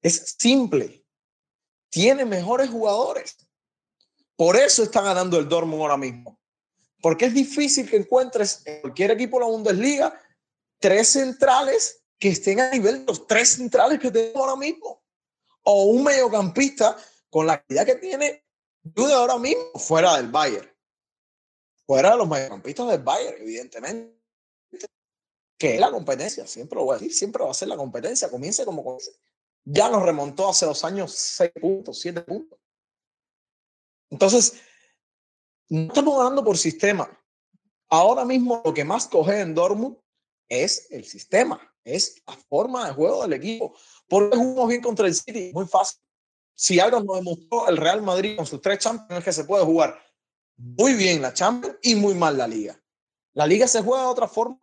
Es simple. Tiene mejores jugadores. Por eso está ganando el Dortmund ahora mismo. Porque es difícil que encuentres en cualquier equipo de la Bundesliga tres centrales que estén a nivel de los tres centrales que tenemos ahora mismo. O un mediocampista con la calidad que tiene Dude ahora mismo fuera del Bayern. Fuera de los mediocampistas del Bayern, evidentemente. Que es la competencia, siempre lo voy a decir, siempre va a ser la competencia. Comience como comience ya nos remontó hace dos años seis puntos, siete puntos. Entonces, no estamos ganando por sistema. Ahora mismo lo que más coge en Dortmund es el sistema, es la forma de juego del equipo. Porque jugamos bien contra el City, muy fácil. Si algo nos demostró el Real Madrid con sus tres Champions es que se puede jugar muy bien la Champions y muy mal la Liga. La Liga se juega de otra forma.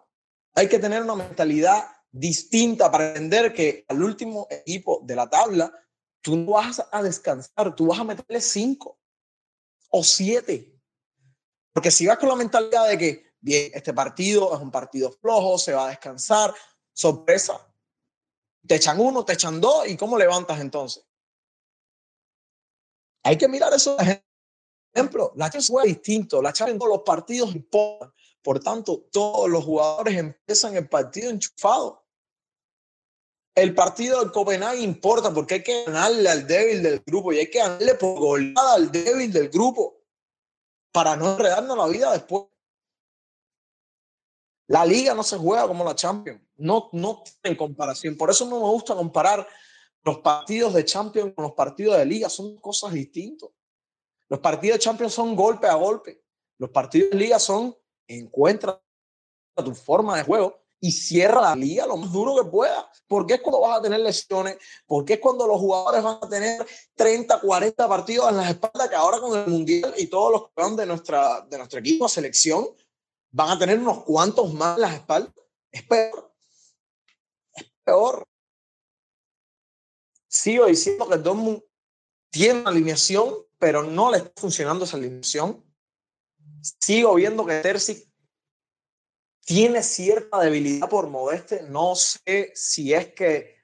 Hay que tener una mentalidad distinta para entender que al último equipo de la tabla, tú no vas a descansar, tú vas a meterle cinco o siete. Porque si vas con la mentalidad de que, bien, este partido es un partido flojo, se va a descansar, sorpresa, te echan uno, te echan dos, ¿y cómo levantas entonces? Hay que mirar eso. Ejemplo, la Champions juega distinto, la Champions los partidos importan. Por tanto, todos los jugadores empiezan el partido enchufado. El partido del Copenhague importa porque hay que ganarle al débil del grupo y hay que ganarle por goleada al débil del grupo para no enredarnos la vida después. La liga no se juega como la Champions, no, no en comparación. Por eso no me gusta comparar los partidos de Champions con los partidos de liga, son cosas distintas. Los partidos de Champions son golpe a golpe, los partidos de liga son encuentra tu forma de juego y cierra la liga lo más duro que pueda. Porque es cuando vas a tener lesiones, porque es cuando los jugadores van a tener 30, 40 partidos en las espaldas, que ahora con el Mundial y todos los que van de, nuestra, de nuestro equipo selección van a tener unos cuantos más en las espaldas. Es peor. Peor. Sigo diciendo que Dortmund tiene una alineación, pero no le está funcionando esa alineación. Sigo viendo que Terzi tiene cierta debilidad por Modeste. No sé si es que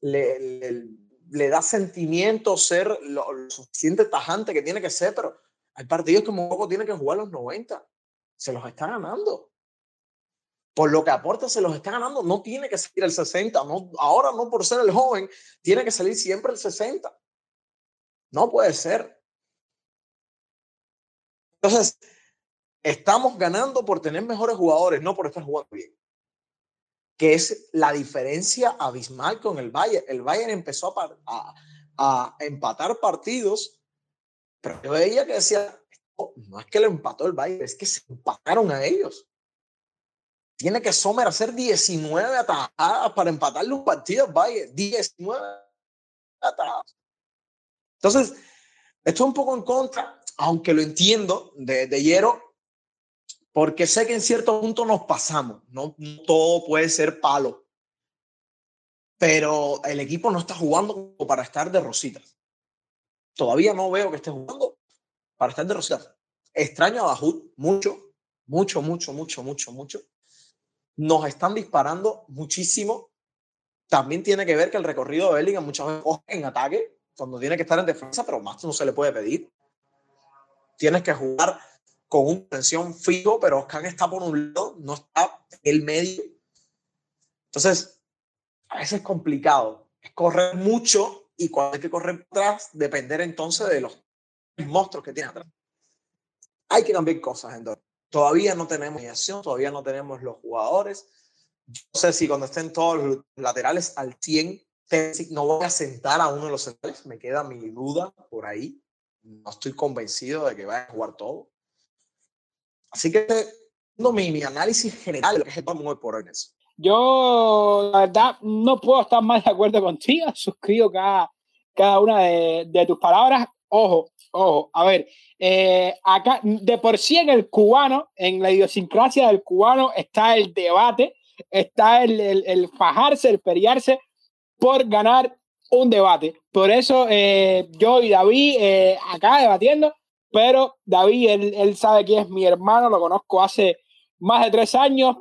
le, da sentimiento ser lo, suficiente tajante que tiene que ser, pero hay partidos que un poco tiene que jugar los 90. Se los está ganando. Por lo que aporta, se los está ganando. No tiene que salir el 60. No, ahora no por ser el joven, tiene que salir siempre el 60. No puede ser. Entonces, Estamos ganando por tener mejores jugadores, no por estar jugando bien. Que es la diferencia abismal con el Bayern. El Bayern empezó a, a, empatar partidos, pero yo veía que decía, no es que le empató el Bayern, es que se empataron a ellos. Tiene que Sommer hacer 19 atajadas para empatarle un partido al Bayern. 19 atajadas. Entonces, estoy un poco en contra, aunque lo entiendo, de, de Hierro, porque sé que en cierto punto nos pasamos, no, todo puede ser palo, pero el equipo no está jugando para estar de rositas. Todavía no veo que esté jugando para estar de rositas. Extraño a Bajut mucho, mucho, mucho, mucho, mucho, mucho. Nos están disparando muchísimo. También tiene que ver que el recorrido de Bellingham muchas veces en ataque, cuando tiene que estar en defensa, pero más no se le puede pedir. Tienes que jugar con un tensión fijo, pero Oscar está por un lado, no está en el medio. Entonces, a veces es complicado. Es correr mucho y cuando hay que correr atrás, depender entonces de los monstruos que tiene atrás. Hay que cambiar cosas, entonces. Todavía no tenemos acción, todavía no tenemos los jugadores. Yo no sé si cuando estén todos los laterales al 100, no voy a sentar a uno de los centrales. Me queda mi duda por ahí. No estoy convencido de que vaya a jugar todo. Así que mi, mi análisis general de lo que es el muy por hoy eso. Yo, la verdad, no puedo estar más de acuerdo contigo. Suscribo cada, cada una de, de tus palabras. Ojo, ojo, a ver, eh, acá de por sí en el cubano, en la idiosincrasia del cubano, está el debate, está el, el, el fajarse, el periarse por ganar un debate. Por eso eh, yo y David eh, acá debatiendo, pero David, él, él sabe que es mi hermano, lo conozco hace más de tres años,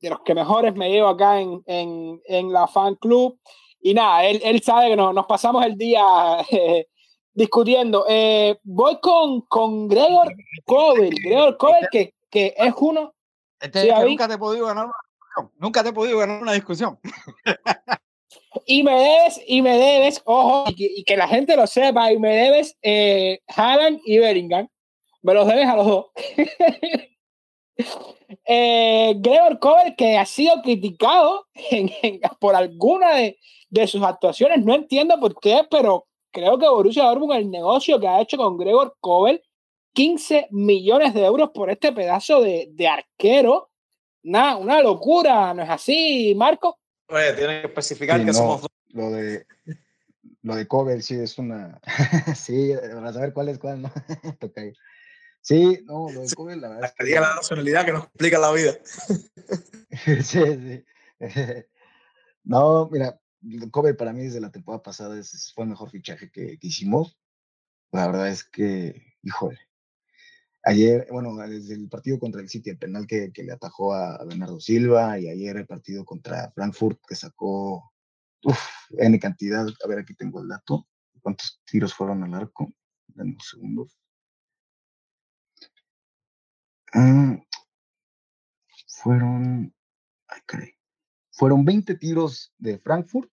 de los que mejores me llevo acá en, en, en la fan club. Y nada, él, él sabe que no, nos pasamos el día eh, discutiendo. Eh, voy con, con Gregor Cobel, Gregor Cobel, que, que es uno. Este, Sí, que nunca te he podido ganar una discusión. Nunca te he podido ganar una discusión. Y me debes, y me debes, ojo, y que, y que la gente lo sepa, y me debes eh, Haaland y Bellingham. Me los debes a los dos. eh, Gregor Cover, que ha sido criticado en- en- por alguna de, de sus actuaciones, no entiendo por qué, pero creo que Borussia Dortmund, el negocio que ha hecho con Gregor Cover, 15 millones de euros por este pedazo de, de arquero. Nada, una locura, ¿no es así, Marco? Oye, tienen que especificar Sí, que no, somos dos. Lo de, lo de cover, sí, es una. sí, para saber cuál es cuál, ¿no? Ahí. Sí, no, lo de cover, la verdad es Que diga la nacionalidad que nos complica la vida. sí, sí. No, mira, Cover para mí desde la temporada pasada es- fue el mejor fichaje que, hicimos. La verdad es que, híjole. Ayer, bueno, desde el partido contra el City, el penal que, que le atajó a, Bernardo Silva, y ayer el partido contra Frankfurt que sacó, uff, N cantidad. A ver, aquí tengo el dato. ¿Cuántos tiros fueron al arco? Dame un segundo. Ah, fueron, ay, caray. Fueron 20 tiros de Frankfurt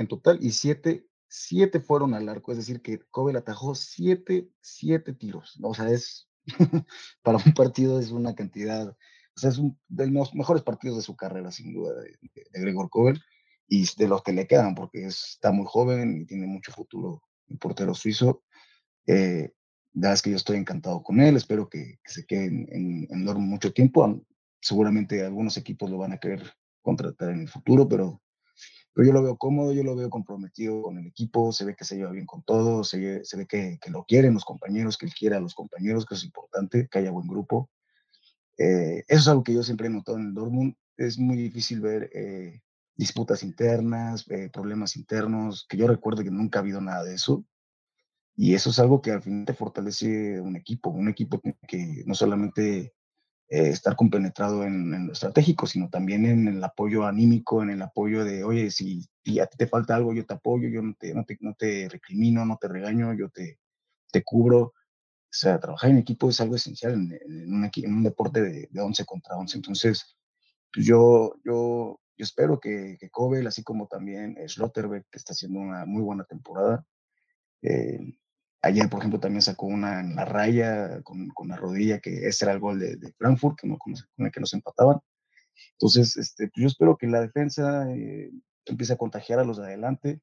en total y 7, siete fueron al arco, es decir, que Kobe atajó 7, 7 tiros. O sea, es para un partido es una cantidad, o sea, es un de los mejores partidos de su carrera, sin duda, de, de- Gregor Kovel y de los que le quedan, porque es- está muy joven y tiene mucho futuro el portero suizo. Eh, la verdad es que yo estoy encantado con él, espero que, que se quede en, en, mucho tiempo. am- Seguramente algunos equipos lo van a querer contratar en el futuro, pero, pero yo lo veo cómodo, yo lo veo comprometido con el equipo, se ve que se lleva bien con todos, se, se ve que, que lo quieren los compañeros, que él quiere a los compañeros, que es importante, que haya buen grupo. Eh, eso es algo que yo siempre he notado en el Dortmund. Es muy difícil ver eh, disputas internas, eh, problemas internos, que yo recuerdo que nunca ha habido nada de eso. Y eso es algo que al final te fortalece un equipo, un equipo que no solamente eh, estar compenetrado en, en lo estratégico, sino también en el apoyo anímico, en el apoyo de, oye, si y a ti te falta algo, yo te apoyo, yo no te, no te, no te recrimino, no te regaño, yo te, te cubro. O sea, trabajar en equipo es algo esencial en, en un, en un deporte de, de 11 contra 11. Entonces, pues yo, yo, yo espero que, que Kobel, así como también eh, Schlotterbeck, que está haciendo una muy buena temporada, eh, ayer, por ejemplo, también sacó una en la raya con, con la rodilla, que ese era el gol de, de Frankfurt, que no, con, el que nos empataban. Entonces, este, pues yo espero que la defensa eh, empiece a contagiar a los de adelante.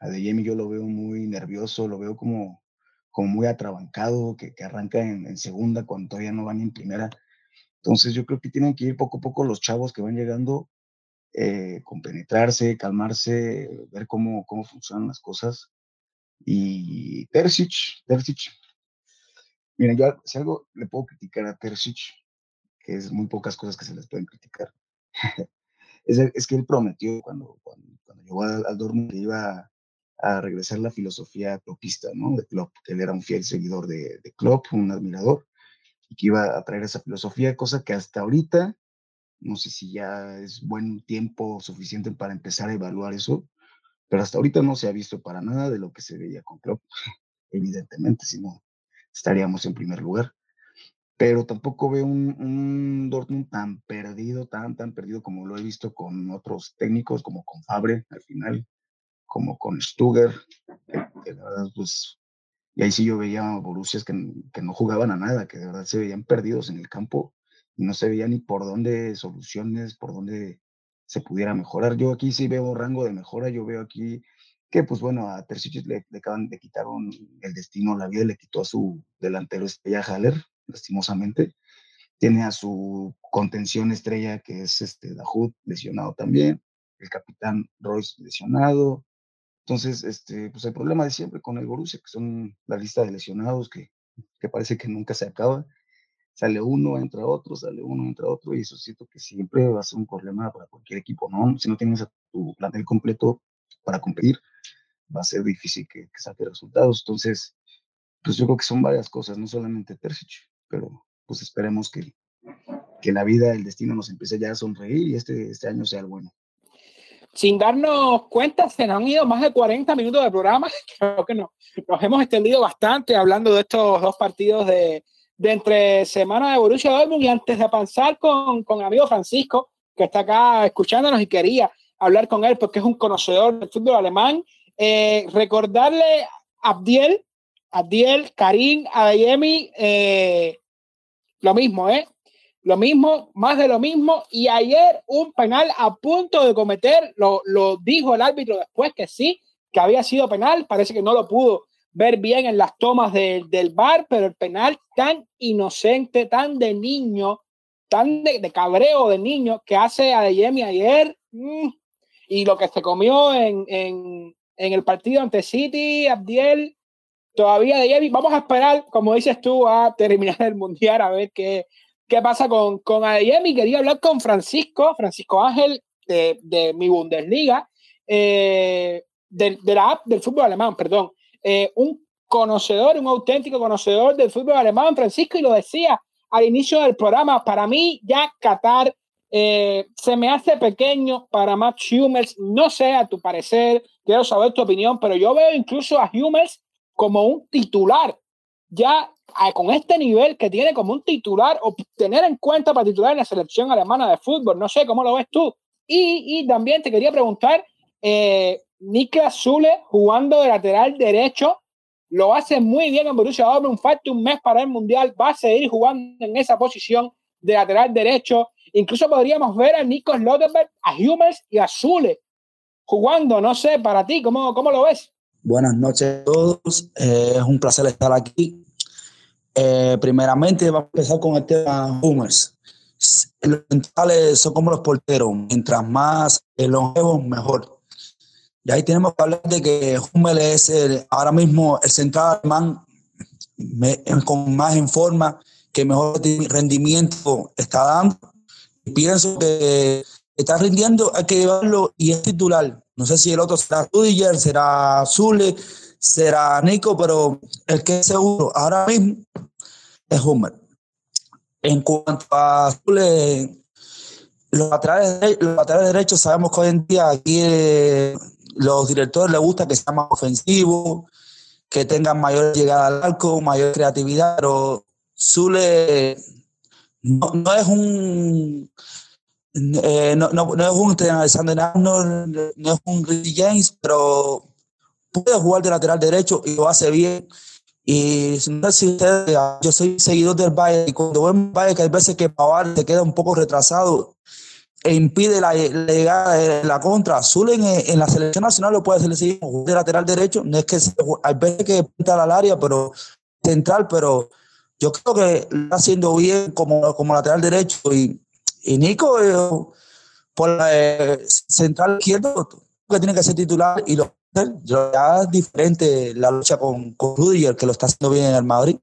A De Jemi yo lo veo muy nervioso, lo veo como, como muy atrabancado, que, que arranca en, segunda cuando todavía no van en primera. Entonces yo creo que tienen que ir poco a poco los chavos que van llegando, eh, compenetrarse, calmarse, ver cómo, cómo funcionan las cosas. Y Terzic, Terzic, mira, yo si algo le puedo criticar a Terzic, que es muy pocas cosas que se les pueden criticar, es, es que él prometió cuando, cuando, cuando llegó al, al Dortmund que iba a regresar la filosofía clopista, ¿no? De Klopp, que él era un fiel seguidor de, de Klopp, un admirador, y que iba a traer esa filosofía, cosa que hasta ahorita, no sé si ya es buen tiempo suficiente para empezar a evaluar eso, pero hasta ahorita no se ha visto para nada de lo que se veía con Klopp, evidentemente, si no estaríamos en primer lugar. Pero tampoco veo un, un Dortmund tan perdido, tan, tan perdido como lo he visto con otros técnicos, como con Fabre al final, como con Stuger, que, verdad, pues, y ahí sí yo veía Borussias que, n- que no jugaban a nada, que de verdad se veían perdidos en el campo y no se veía ni por dónde soluciones, por dónde se pudiera mejorar. Yo aquí sí veo rango de mejora, yo veo aquí que, pues bueno, a Terzic le, le acaban de quitar un- el destino, la vida le quitó a su delantero estrella Haller, lastimosamente. Tiene a su contención estrella, que es este Dahoud, lesionado también. El capitán Royce lesionado. Entonces, este, pues el problema de siempre con el Borussia, que son la lista de lesionados que, que parece que nunca se acaba. Sale uno, entra otro, sale uno, entra otro, y eso siento que siempre va a ser un problema para cualquier equipo, ¿no? Si no tienes a tu plantel completo para competir, va a ser difícil que, que saque resultados. Entonces, pues yo creo que son varias cosas, no solamente Terzic, pero pues esperemos que, que la vida, el destino nos empiece ya a sonreír y este, este año sea el bueno. Sin darnos cuenta, se nos han ido más de 40 minutos de programa. Creo que no, nos hemos extendido bastante hablando de estos dos partidos de, de entre semana de Borussia Dortmund y antes de pasar con, con amigo Francisco, que está acá escuchándonos y quería hablar con él porque es un conocedor del fútbol alemán, eh, recordarle a Abdiel, Abdiel, Karim, Adeyemi, eh, lo mismo, ¿eh? Lo mismo, más de lo mismo. Y ayer un penal a punto de cometer, lo, lo dijo el árbitro después que sí, que había sido penal. Parece que no lo pudo ver bien en las tomas de, del bar, pero el penal tan inocente, tan de niño, tan de, de cabreo de niño que hace a Adeyemi ayer. Mmm, y lo que se comió en, en, en el partido ante City, Abdiel, todavía de Yevi. Vamos a esperar, como dices tú, a terminar el mundial a ver qué, qué pasa con, con Adeyemi. Quería hablar con Francisco, Francisco Ángel, de, de mi Bundesliga, eh, de, de, la del fútbol alemán, perdón. Eh, un conocedor, un auténtico conocedor del fútbol alemán, Francisco, y lo decía al inicio del programa, para mí ya Qatar eh, se me hace pequeño para Max Hummels, no sé a tu parecer, quiero saber tu opinión, pero yo veo incluso a Hummels como un titular, ya con este nivel que tiene como un titular o tener en cuenta para titular en la selección alemana de fútbol. No sé cómo lo ves tú. Y, y también te quería preguntar, eh, Niklas Zule jugando de lateral derecho, lo hace muy bien en Borussia Dortmund, falta un mes para el Mundial, va a seguir jugando en esa posición de lateral derecho. Incluso podríamos ver a Nico Slotterberg, a Hummels y a Zule jugando. No sé, para ti, ¿cómo, cómo lo ves? Buenas noches a todos. Eh, es un placer estar aquí. Eh, primeramente, vamos a empezar con el tema Hummels. Los centrales son como los porteros. Mientras más longevos, mejor. Y ahí tenemos que hablar de que Hummels es el, ahora mismo el central alemán me, con más en forma, que mejor rendimiento está dando. Y pienso que está rindiendo, hay que llevarlo y es titular. No sé si el otro será Rudiger, será Zule, será Nico, pero el que es seguro ahora mismo es Hummer. En cuanto a Zule, los laterales, los laterales derechos, sabemos que hoy en día aquí eh, los directores les gusta que sea más ofensivo, que tengan mayor llegada al arco, mayor creatividad, pero Zule no, no es un eh, no, no, no, es un Alexander Arnold, no es un Ricky James, pero puede jugar de lateral derecho y lo hace bien. Y no sé si ustedes, yo soy seguidor del Bayern y cuando veo el Bayern que hay veces que Pavard se queda un poco retrasado impide la, llegada de la contra. Azul en, en, la selección nacional lo puede hacer de lateral derecho, no es que hay veces que pinta al área, pero central, pero yo creo que lo está haciendo bien como, como lateral derecho y y Nico, eh, por la eh, central izquierdo, que tiene que ser titular y lo ya es diferente la lucha con, con Rudiger, que lo está haciendo bien en el Madrid.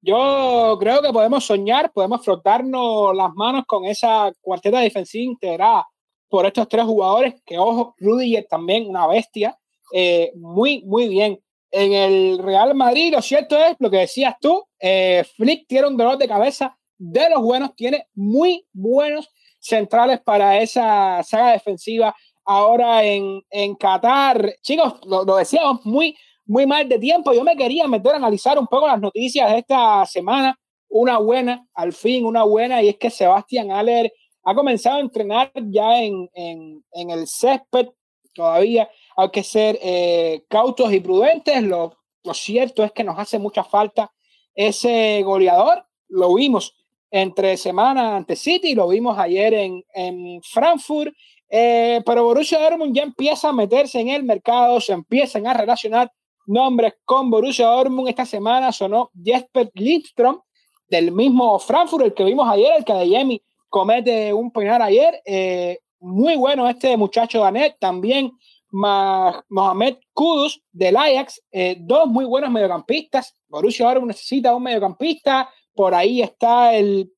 Yo creo que podemos soñar, podemos frotarnos las manos con esa cuarteta defensiva integrada por estos tres jugadores, que ojo, Rudiger también una bestia, eh, muy, muy bien. En el Real Madrid, lo cierto es lo que decías tú, eh, Flick tiene un dolor de cabeza de los buenos, tiene muy buenos centrales para esa saga defensiva ahora en, en Qatar. Chicos, lo, lo, decíamos muy, muy mal de tiempo. Yo me quería meter a analizar un poco las noticias de esta semana. Una buena, al fin, una buena, y es que Sebastián Aller ha comenzado a entrenar ya en, en, en el césped. Todavía hay que ser eh, cautos y prudentes. Lo, lo cierto es que nos hace mucha falta ese goleador. Lo vimos entre semana ante City, lo vimos ayer en, en Frankfurt, eh, pero Borussia Dortmund ya empieza a meterse en el mercado, se empiezan a relacionar nombres con Borussia Dortmund. Esta semana sonó Jesper Lindström, del mismo Frankfurt, el que vimos ayer, el que de Yemi comete un penal ayer. Eh, muy bueno este muchacho Danet, también Mohamed Kudus del Ajax, eh, dos muy buenos mediocampistas. Borussia Dortmund necesita un mediocampista. Por ahí está el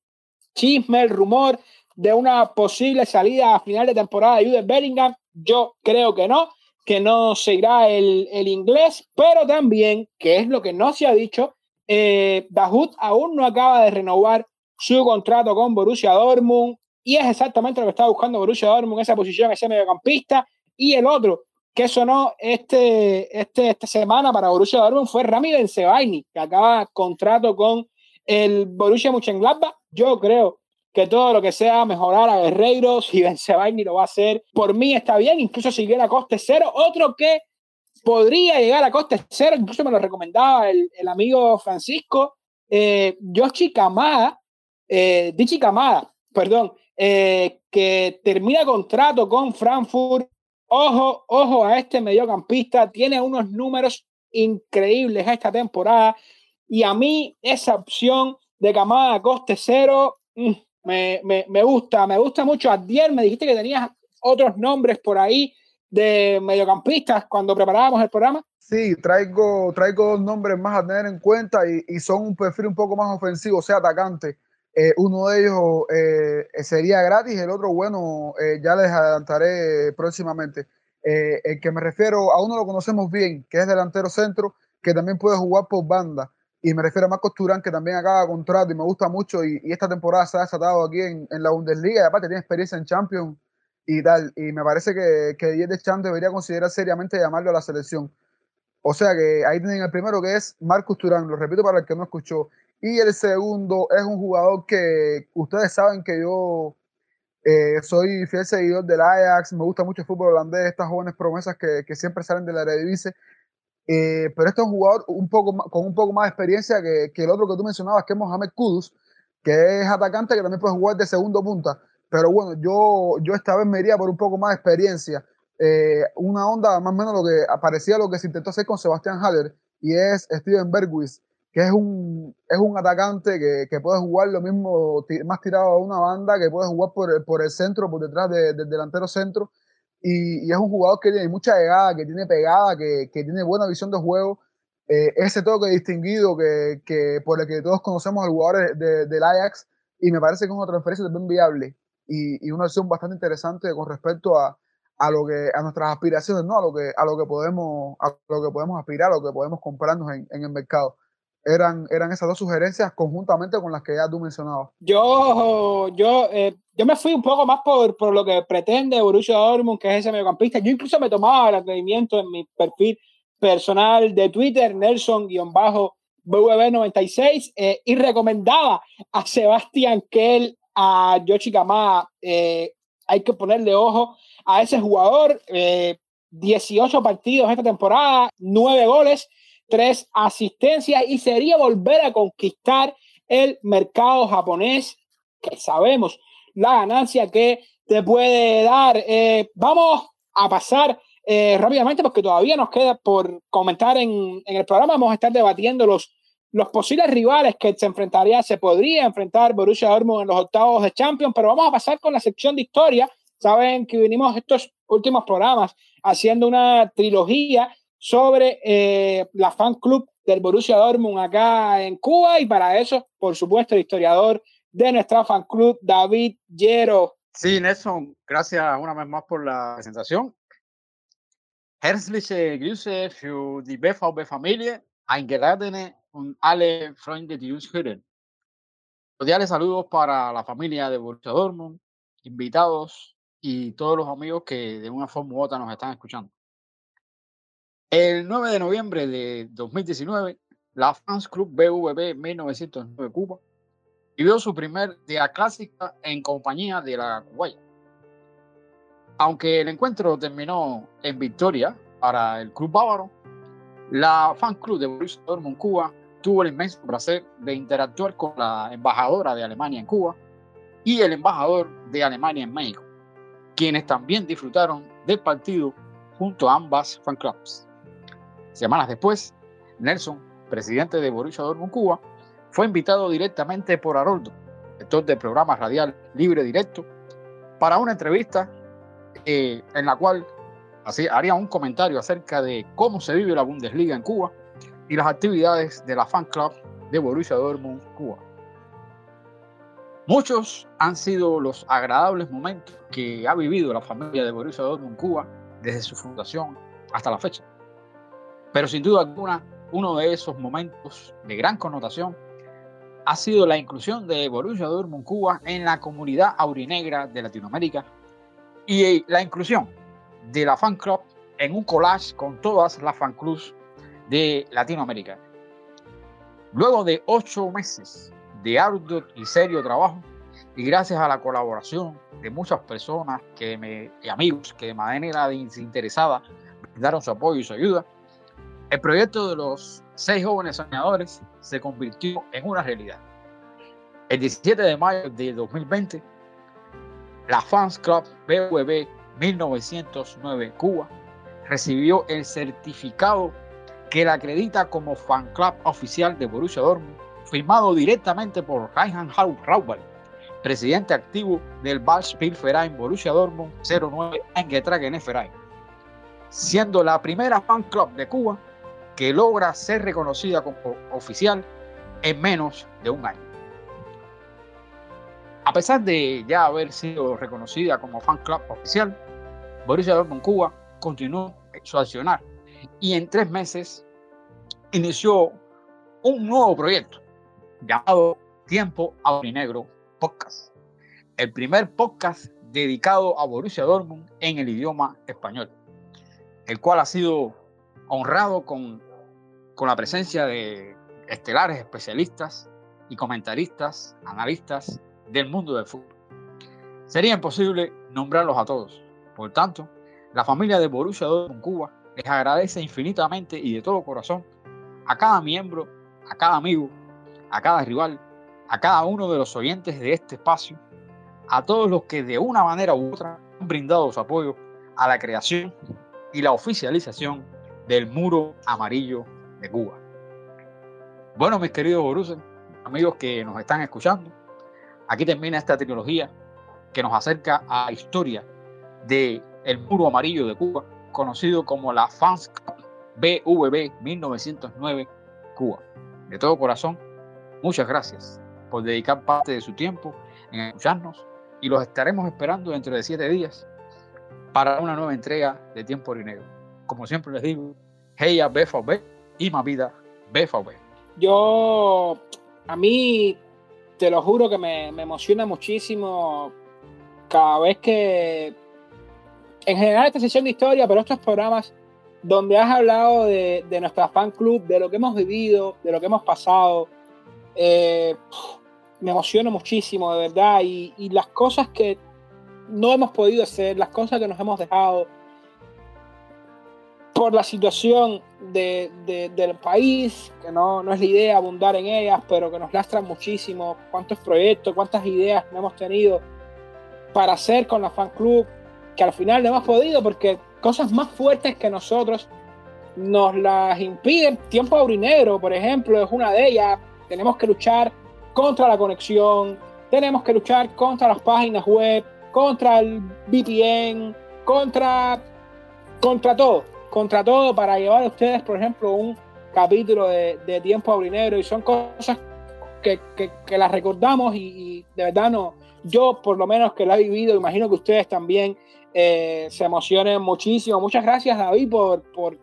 chisme, el rumor de una posible salida a final de temporada de Jude Bellingham. Yo creo que no, que no se irá el, el inglés, pero también, que es lo que no se ha dicho, eh, aún no acaba de renovar su contrato con Borussia Dortmund y es exactamente lo que está buscando Borussia Dortmund, esa posición, ese mediocampista. Y el otro que sonó este, este, esta semana para Borussia Dortmund fue Rami Benzebaini, que acaba contrato con el Borussia Mönchengladbach. Yo creo que todo lo que sea mejorar a Guerreiros y Benzebaini lo va a hacer. Por mí está bien, incluso si llega a coste cero. Otro que podría llegar a coste cero, incluso me lo recomendaba el, el amigo Francisco, eh, Yoshi Kamada, eh, Dichi Kamada, perdón, eh, que termina contrato con Frankfurt. Ojo, ojo a este mediocampista, tiene unos números increíbles esta temporada y a mí esa opción de Kamada a coste cero mm, me, me, me, gusta, me gusta mucho. Adiel, me dijiste que tenías otros nombres por ahí de mediocampistas cuando preparábamos el programa. Sí, traigo, traigo dos nombres más a tener en cuenta y, y son un perfil un poco más ofensivo, o sea, atacante. Eh, uno de ellos eh, sería gratis, el otro, bueno, eh, ya les adelantaré próximamente. Eh, el que me refiero, a uno lo conocemos bien, que es delantero centro, que también puede jugar por banda. Y me refiero a Marcos Turán, que también acaba contrato y me gusta mucho. Y, y esta temporada se ha desatado aquí en, en, la Bundesliga. Y aparte tiene experiencia en Champions y tal. Y me parece que, que Diez de debería considerar seriamente llamarlo a la selección. O sea que ahí tienen el primero que es Marcus Turán, lo repito para el que no escuchó. Y el segundo es un jugador que ustedes saben que yo eh, soy fiel seguidor del Ajax, me gusta mucho el fútbol holandés, estas jóvenes promesas que, que siempre salen de la Eredivisie. Eh, pero este es un jugador un poco más, con un poco más de experiencia que, que, el otro que tú mencionabas, que es Mohamed Kudus, que es atacante que también puede jugar de segundo punta. Pero bueno, yo, yo esta vez me iría por un poco más de experiencia. Eh, una onda más o menos lo que aparecía lo que se intentó hacer con Sebastián Haller y es Steven Bergwijn que es un, es un atacante que, que, puede jugar lo mismo, más tirado a una banda, que puede jugar por, por el centro, por detrás del de, delantero centro. Y, y, es un jugador que tiene mucha llegada, que tiene pegada, que, que tiene buena visión de juego. Eh, ese toque distinguido que, que, por el que todos conocemos al jugador de, del Ajax. Y me parece que es una transferencia también viable y, y una opción bastante interesante con respecto a, a lo que a nuestras aspiraciones, ¿no? A lo que a lo que podemos a lo que podemos aspirar, a lo que podemos comprarnos en, en el mercado eran, eran esas dos sugerencias conjuntamente con las que ya tú mencionabas. Yo, yo, eh, yo me fui un poco más por, por lo que pretende Borussia Dortmund, que es ese mediocampista. Yo incluso me tomaba el atrevimiento en mi perfil personal de Twitter, Nelson-BWB96, eh, y recomendaba a Sebastián Kell, a Yoshi Kamada. Eh, hay que ponerle ojo a ese jugador. 18 eh, partidos esta temporada, 9 goles tres asistencias y sería volver a conquistar el mercado japonés, que sabemos la ganancia que te puede dar. Eh, vamos a pasar eh, rápidamente porque todavía nos queda por comentar en, en, el programa. Vamos a estar debatiendo los, los posibles rivales que se enfrentaría, se podría enfrentar Borussia Dortmund en los octavos de Champions, pero vamos a pasar con la sección de historia. Saben que vinimos estos últimos programas haciendo una trilogía sobre eh, la fan club del Borussia Dortmund acá en Cuba y para eso, por supuesto, el historiador de nuestra fan club, David Yero. Sí, Nelson, gracias una vez más por la presentación. Herzliche Grüße für die BVB-Familie, eingeladene und alle Freunde, die uns hören. Cordiales saludos para la familia de Borussia Dortmund, invitados y todos los amigos que de una forma u otra nos están escuchando. El 9 de noviembre de 2019, la Fans Club BVB 1909 Cuba vivió su primer día clásica en compañía de la Cubaya. Aunque el encuentro terminó en victoria para el club bávaro, la Fan Club de Borussia Dortmund Cuba tuvo el inmenso placer de interactuar con la embajadora de Alemania en Cuba y el embajador de Alemania en México, quienes también disfrutaron del partido junto a ambas fan clubs. Semanas después, Nelson, presidente de Borussia Dortmund Cuba, fue invitado directamente por Haroldo, director del programa radial Libre Directo, para una entrevista eh, en la cual Así haría un comentario acerca de cómo se vive la Bundesliga en Cuba y las actividades de la fan club de Borussia Dortmund Cuba. Muchos han sido los agradables momentos que ha vivido la familia de Borussia Dortmund Cuba desde su fundación hasta la fecha. Pero sin duda alguna, uno de esos momentos de gran connotación ha sido la inclusión de Borussia Dortmund Cuba en la comunidad aurinegra de Latinoamérica y la inclusión de la fan club en un collage con todas las fan clubs de Latinoamérica. Luego de ocho meses de arduo y serio trabajo y gracias a la colaboración de muchas personas que me, y amigos que de manera desinteresada brindaron su apoyo y su ayuda, el proyecto de los seis jóvenes soñadores se convirtió en una realidad. El 17 de mayo de 2020, la Fans Club BWB 1909 Cuba recibió el certificado que la acredita como fan club oficial de Borussia Dortmund, firmado directamente por Reinhard Raubal, presidente activo del Ballspielverein Borussia Dortmund 09 en Verein, siendo la primera fan club de Cuba que logra ser reconocida como oficial en menos de un año. A pesar de ya haber sido reconocida como fan club oficial, Borussia Dortmund Cuba continuó su accionar y en tres meses inició un nuevo proyecto llamado Tiempo Aurinegro Podcast, el primer podcast dedicado a Borussia Dortmund en el idioma español, el cual ha sido honrado con, con la presencia de estelares especialistas y comentaristas, analistas del mundo del fútbol. Sería imposible nombrarlos a todos. Por tanto, la familia de Borussia Dortmund Cuba les agradece infinitamente y de todo corazón a cada miembro, a cada amigo, a cada rival, a cada uno de los oyentes de este espacio, a todos los que de una manera u otra han brindado su apoyo a la creación y la oficialización del muro amarillo de Cuba. Bueno, mis queridos Borussia, amigos que nos están escuchando, aquí termina esta trilogía que nos acerca a la historia de el muro amarillo de Cuba, conocido como la Fans BVB 1909 Cuba. De todo corazón, muchas gracias por dedicar parte de su tiempo en escucharnos y los estaremos esperando dentro de siete días para una nueva entrega de Tiempo Dinero. Como siempre les digo, hey a BVB y más vida BVB. Yo, a mí, te lo juro que me, me emociona muchísimo cada vez que en general esta sesión de historia, pero estos programas donde has hablado de, de, nuestra fan club, de lo que hemos vivido, de lo que hemos pasado, eh, me emociona muchísimo, de verdad, y, y, las cosas que no hemos podido hacer, las cosas que nos hemos dejado por la situación de, de, del país, que no, no es la idea abundar en ellas, pero que nos lastran muchísimo, cuántos proyectos, cuántas ideas hemos tenido para hacer con la fan club, que al final no hemos podido porque cosas más fuertes que nosotros nos las impiden. Tiempo aurinegro, por ejemplo, es una de ellas. Tenemos que luchar contra la conexión, tenemos que luchar contra las páginas web, contra el VPN, contra, contra todo, contra todo para llevar a ustedes, por ejemplo, un capítulo de, de Tiempo Aurinegro y son cosas que, que, que las recordamos y, y, de verdad no, yo por lo menos que la he vivido, imagino que ustedes también eh, se emocionen muchísimo. Muchas gracias David por, por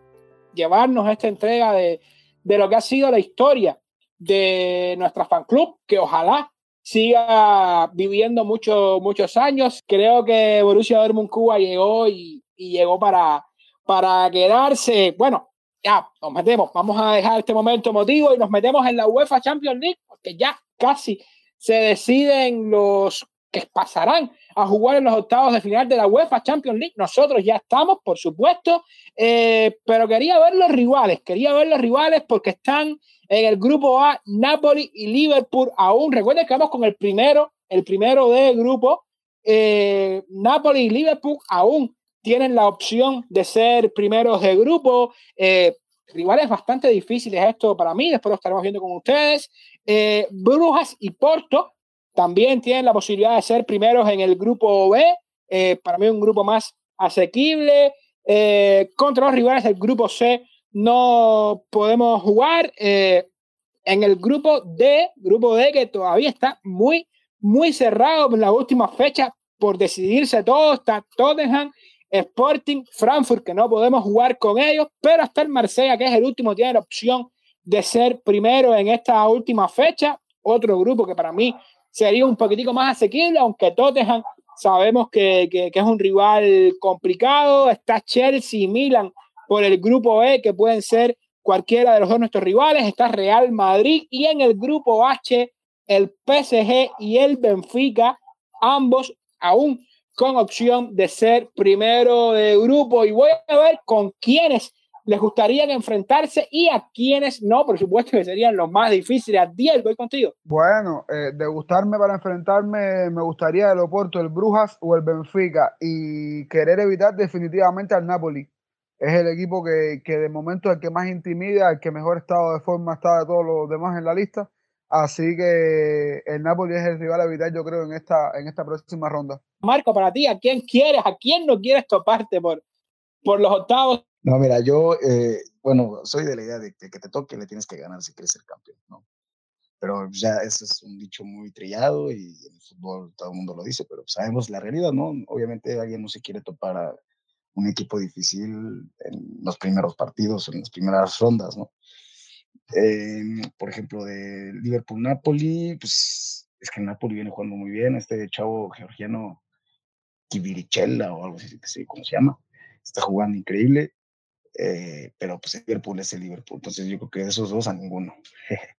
llevarnos esta entrega de, de, lo que ha sido la historia de nuestra fan club, que ojalá siga viviendo muchos muchos años. Creo que Borussia Dortmund Cuba llegó y, y llegó para, para quedarse. Bueno, ya nos metemos, vamos a dejar este momento emotivo y nos metemos en la UEFA Champions League, porque ya casi se deciden los que pasarán a jugar en los octavos de final de la UEFA Champions League. Nosotros ya estamos, por supuesto, eh, pero quería ver los rivales, quería ver los rivales porque están en el grupo A, Napoli y Liverpool aún. Recuerden que vamos con el primero, el primero de grupo. Eh, Napoli y Liverpool aún tienen la opción de ser primeros de grupo. Eh, rivales bastante difíciles esto para mí, después lo estaremos viendo con ustedes. Eh, Brujas y Porto también tienen la posibilidad de ser primeros en el grupo B. Eh, para mí un grupo más asequible. eh, contra los rivales del grupo C no podemos jugar. Eh, en el grupo D, grupo D que todavía está muy, muy cerrado en la última fecha por decidirse todo, está Tottenham, Sporting, Frankfurt, que no podemos jugar con ellos, pero hasta el Marsella, que es el último, tiene la opción de ser primero en esta última fecha. Otro grupo que para mí sería un poquitico más asequible, aunque Tottenham sabemos que, que, es un rival complicado. Está Chelsea y Milan por el grupo E, que pueden ser cualquiera de los dos nuestros rivales. Está Real Madrid y en el grupo H, el PSG y el Benfica, ambos aún con opción de ser primero de grupo. Y voy a ver con quiénes les gustaría enfrentarse y a quiénes no, por supuesto que serían los más difíciles. Adiel, voy contigo. Bueno, eh, de gustarme para enfrentarme, me gustaría el Oporto, el Brujas o el Benfica y querer evitar definitivamente al Napoli es el equipo que, que, de momento es el que más intimida, el que mejor estado de forma está de todos los demás en la lista. Así que el Napoli es el rival a evitar, yo creo, en esta, en esta próxima ronda. Marco, para ti, ¿a quién quieres? ¿A quién no quieres toparte por, por los octavos? No, mira, yo, eh, bueno, soy de la idea de que, que te toque le tienes que ganar si quieres ser campeón, ¿no? Pero ya eso es un dicho muy trillado y en el fútbol todo el mundo lo dice, pero sabemos la realidad, ¿no? Obviamente alguien no se quiere topar a un equipo difícil en los primeros partidos, en las primeras rondas, ¿no? Por ejemplo, de Liverpool-Napoli, pues es que Napoli viene jugando muy bien, este chavo georgiano Kivirichella o algo así, que sé cómo se llama, está jugando increíble, eh, pero pues el Liverpool es el Liverpool, entonces yo creo que de esos dos a ninguno.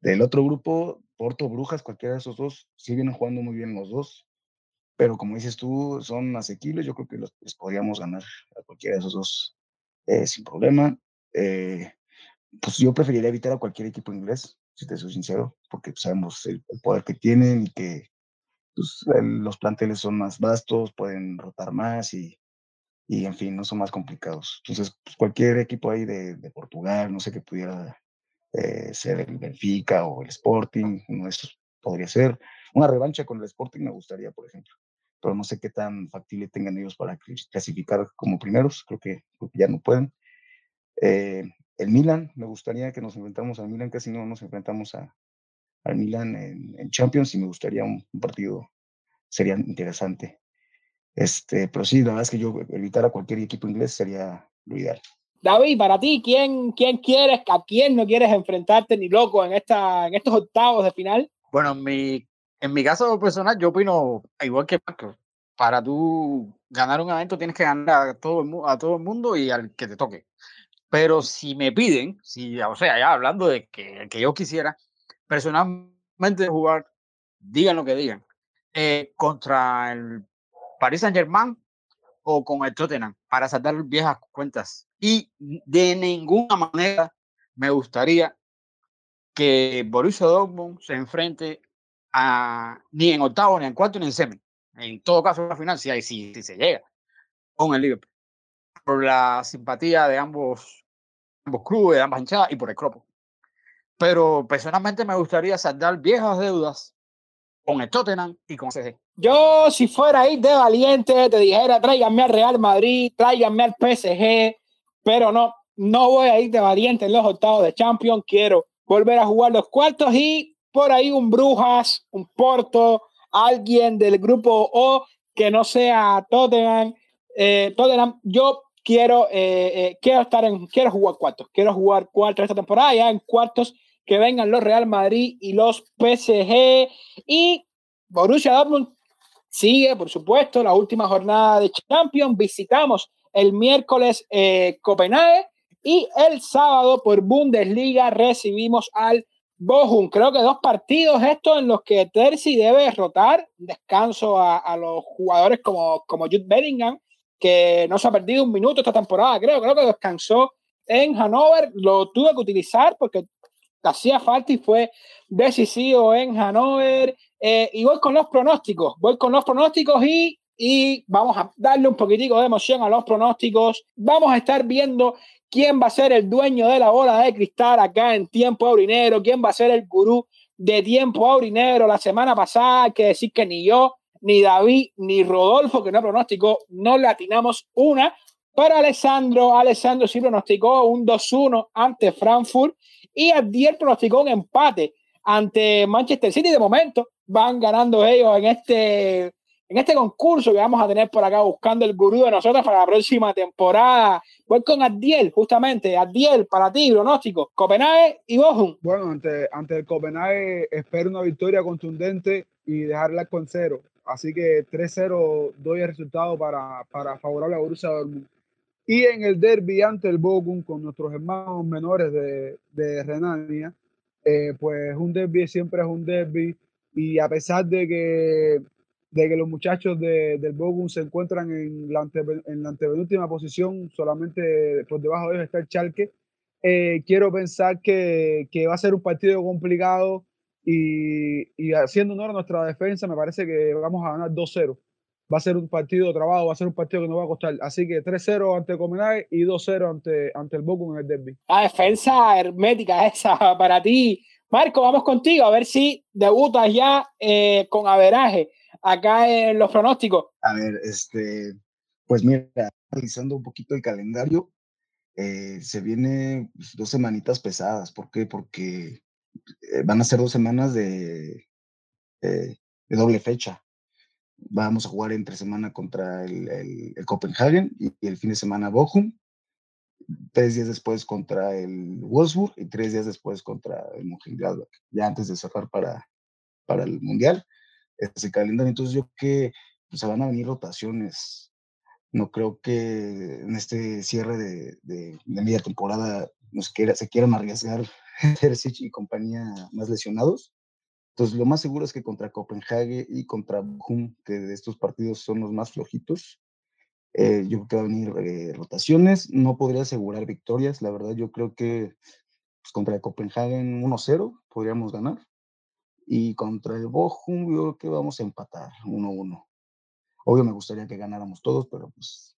Del otro grupo, Porto, Brujas, cualquiera de esos dos, sí vienen jugando muy bien los dos, pero como dices tú, son asequibles, yo creo que los, les podríamos ganar a cualquiera de esos dos eh, sin problema. Eh, pues yo preferiría evitar a cualquier equipo inglés, si te soy sincero, porque sabemos el, el poder que tienen y que pues, el, los planteles son más vastos, pueden rotar más y, y en fin, no son más complicados. Entonces, pues, cualquier equipo ahí de, de, Portugal, no sé qué pudiera eh, ser el Benfica o el Sporting, uno de esos podría ser. Una revancha con el Sporting me gustaría, por ejemplo pero no sé qué tan factible tengan ellos para clasificar como primeros, creo que, creo que ya no pueden. Eh, el Milan, me gustaría que nos enfrentamos al Milan, casi no nos enfrentamos a, al Milan en, en, Champions y me gustaría un, un, partido, sería interesante. Este, pero sí, la verdad es que yo evitar a cualquier equipo inglés sería lo ideal. David, para ti, ¿quién, quién quieres, a quién no quieres enfrentarte ni loco en, esta, en estos octavos de final? Bueno, mi en mi caso personal, yo opino igual que Marco. Para tú ganar un evento tienes que ganar a todo, el, a todo el mundo y al que te toque. Pero si me piden, si, o sea, ya hablando de que, que yo quisiera personalmente jugar, digan lo que digan, eh, contra el Paris Saint Germain o con el Tottenham para saltar viejas cuentas. Y de ninguna manera me gustaría que Borussia Dortmund se enfrente ni en octavo, ni en cuarto, ni en semi. En todo caso, la final, si, si, si se llega con el Liverpool. Por la simpatía de ambos, ambos clubes, de ambas hinchadas y por el cropo. Pero personalmente me gustaría saldar viejas deudas con el Tottenham y con CG. Yo, si fuera ahí de valiente, te dijera, tráiganme al Real Madrid, tráiganme al PSG, pero no, no voy a ir de valiente en los octavos de Champions, quiero volver a jugar los cuartos y por ahí un Brujas, un Porto, alguien del grupo O que no sea Tottenham. Eh, Tottenham, yo quiero, eh, eh, quiero estar en, quiero jugar cuartos, quiero jugar cuartos esta temporada, ya en cuartos que vengan los Real Madrid y los PSG y Borussia Dortmund sigue, por supuesto, la última jornada de Champions. Visitamos el miércoles eh, Copenhague y el sábado por Bundesliga recibimos al Bochum, creo que dos partidos estos en los que Terzi debe rotar, descanso a, a, los jugadores como, como Jude Bellingham, que no se ha perdido un minuto esta temporada, creo, creo que descansó en Hannover, lo tuve que utilizar porque hacía falta y fue decisivo en Hannover. Eh, y voy con los pronósticos, voy con los pronósticos y, y vamos a darle un poquitico de emoción a los pronósticos. Vamos a estar viendo quién va a ser el dueño de la bola de cristal acá en tiempo aurinero, quién va a ser el gurú de tiempo aurinero. La semana pasada hay que decir que ni yo, ni David, ni Rodolfo, que no pronóstico, no le atinamos una, Pero Alessandro, Alessandro sí pronosticó un 2-1 ante Frankfurt y Adiel pronosticó un empate ante Manchester City. De momento van ganando ellos en este en este concurso que vamos a tener por acá buscando el gurú de nosotros para la próxima temporada. Voy con Adiel, justamente. Adiel, para ti, pronóstico. Copenhague y Bochum. Bueno, ante, ante el Copenhague espero una victoria contundente y dejarla con cero. Así que 3-0 doy el resultado para, para favorable a Borussia Dortmund. Y en el derby ante el Bochum con nuestros hermanos menores de, de Renania, eh, pues un derby siempre es un derby y a pesar de que de que los muchachos de, del Bochum se encuentran en la, en la antepenúltima posición, solamente por debajo de ellos está el Chalque. Eh, quiero pensar que, que, va a ser un partido complicado y, y, haciendo honor a nuestra defensa, me parece que vamos a ganar 2-0. Va a ser un partido trabajo, va a ser un partido que nos va a costar. Así que 3-0 ante Copenhague y 2-0 ante, ante el Bochum en el derby. La defensa hermética esa para ti. Marco, vamos contigo a ver si debutas ya eh, con averaje acá en los pronósticos? A ver, este, pues mira, analizando un poquito el calendario, eh, se viene pues, dos semanitas pesadas. ¿Por qué? Porque eh, van a ser dos semanas de, eh, de, doble fecha. Vamos a jugar entre semana contra el, el, Copenhagen y, el fin de semana Bochum. Tres días después contra el Wolfsburg y tres días después contra el Mönchengladbach, ya antes de cerrar para, para el Mundial ese calendario. Entonces yo que pues, se van a venir rotaciones. No creo que en este cierre de, de, media temporada nos quiera, se quieran arriesgar Terzic y compañía más lesionados. Entonces lo más seguro es que contra Copenhague y contra Bochum, que de estos partidos son los más flojitos, eh, yo creo que va a venir eh, rotaciones. No podría asegurar victorias. La verdad, yo creo que pues, contra Copenhagen 1-0 podríamos ganar. Y contra el Bochum, yo creo que vamos a empatar 1-1. Obvio me gustaría que ganáramos todos, pero pues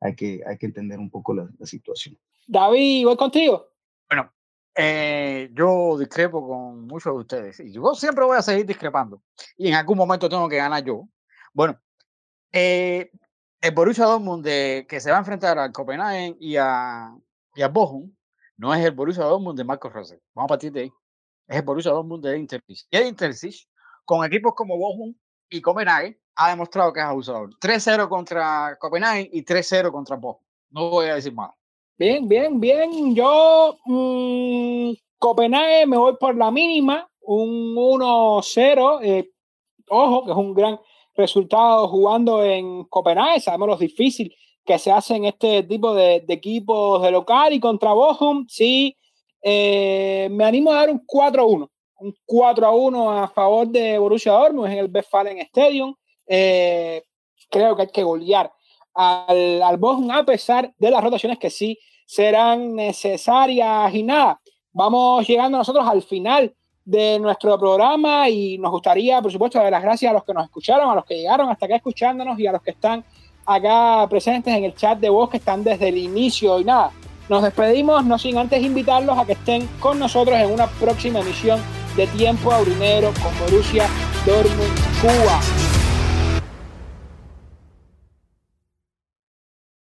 hay que, hay que entender un poco la, la situación. David, voy contigo. Bueno, eh, yo discrepo con muchos de ustedes y yo siempre voy a seguir discrepando y en algún momento tengo que ganar yo. Bueno, eh, el Borussia Dortmund de, que se va a enfrentar al Copenhagen y a, y a Bochum no es el Borussia Dortmund de Marcos Rossi. Vamos a partir de ahí es el Borussia Dortmund de Intercis. Y el Intercis, con equipos como Bochum y Copenhague, ha demostrado que es abusador. 3-0 contra Copenhague y 3-0 contra Bochum. No voy a decir más. Bien, bien, bien. Yo, mmm, Copenhague, me voy por la mínima, un 1-0. Eh, ojo, que es un gran resultado jugando en Copenhague. Sabemos lo difícil que se hacen este tipo de, de equipos de local y contra Bochum, sí eh, me animo a dar un 4-1. Un 4-1 a favor de Borussia Dortmund en el Westfalen Stadium. Eh, creo que hay que golear al, al Bochum a pesar de las rotaciones que sí serán necesarias y nada. Vamos llegando nosotros al final de nuestro programa y nos gustaría, por supuesto, dar las gracias a los que nos escucharon, a los que llegaron hasta acá escuchándonos y a los que están acá presentes en el chat de voz que están desde el inicio y nada. Nos despedimos, no sin antes invitarlos a que estén con nosotros en una próxima emisión de Tiempo Aurinero con Borussia Dortmund Cuba.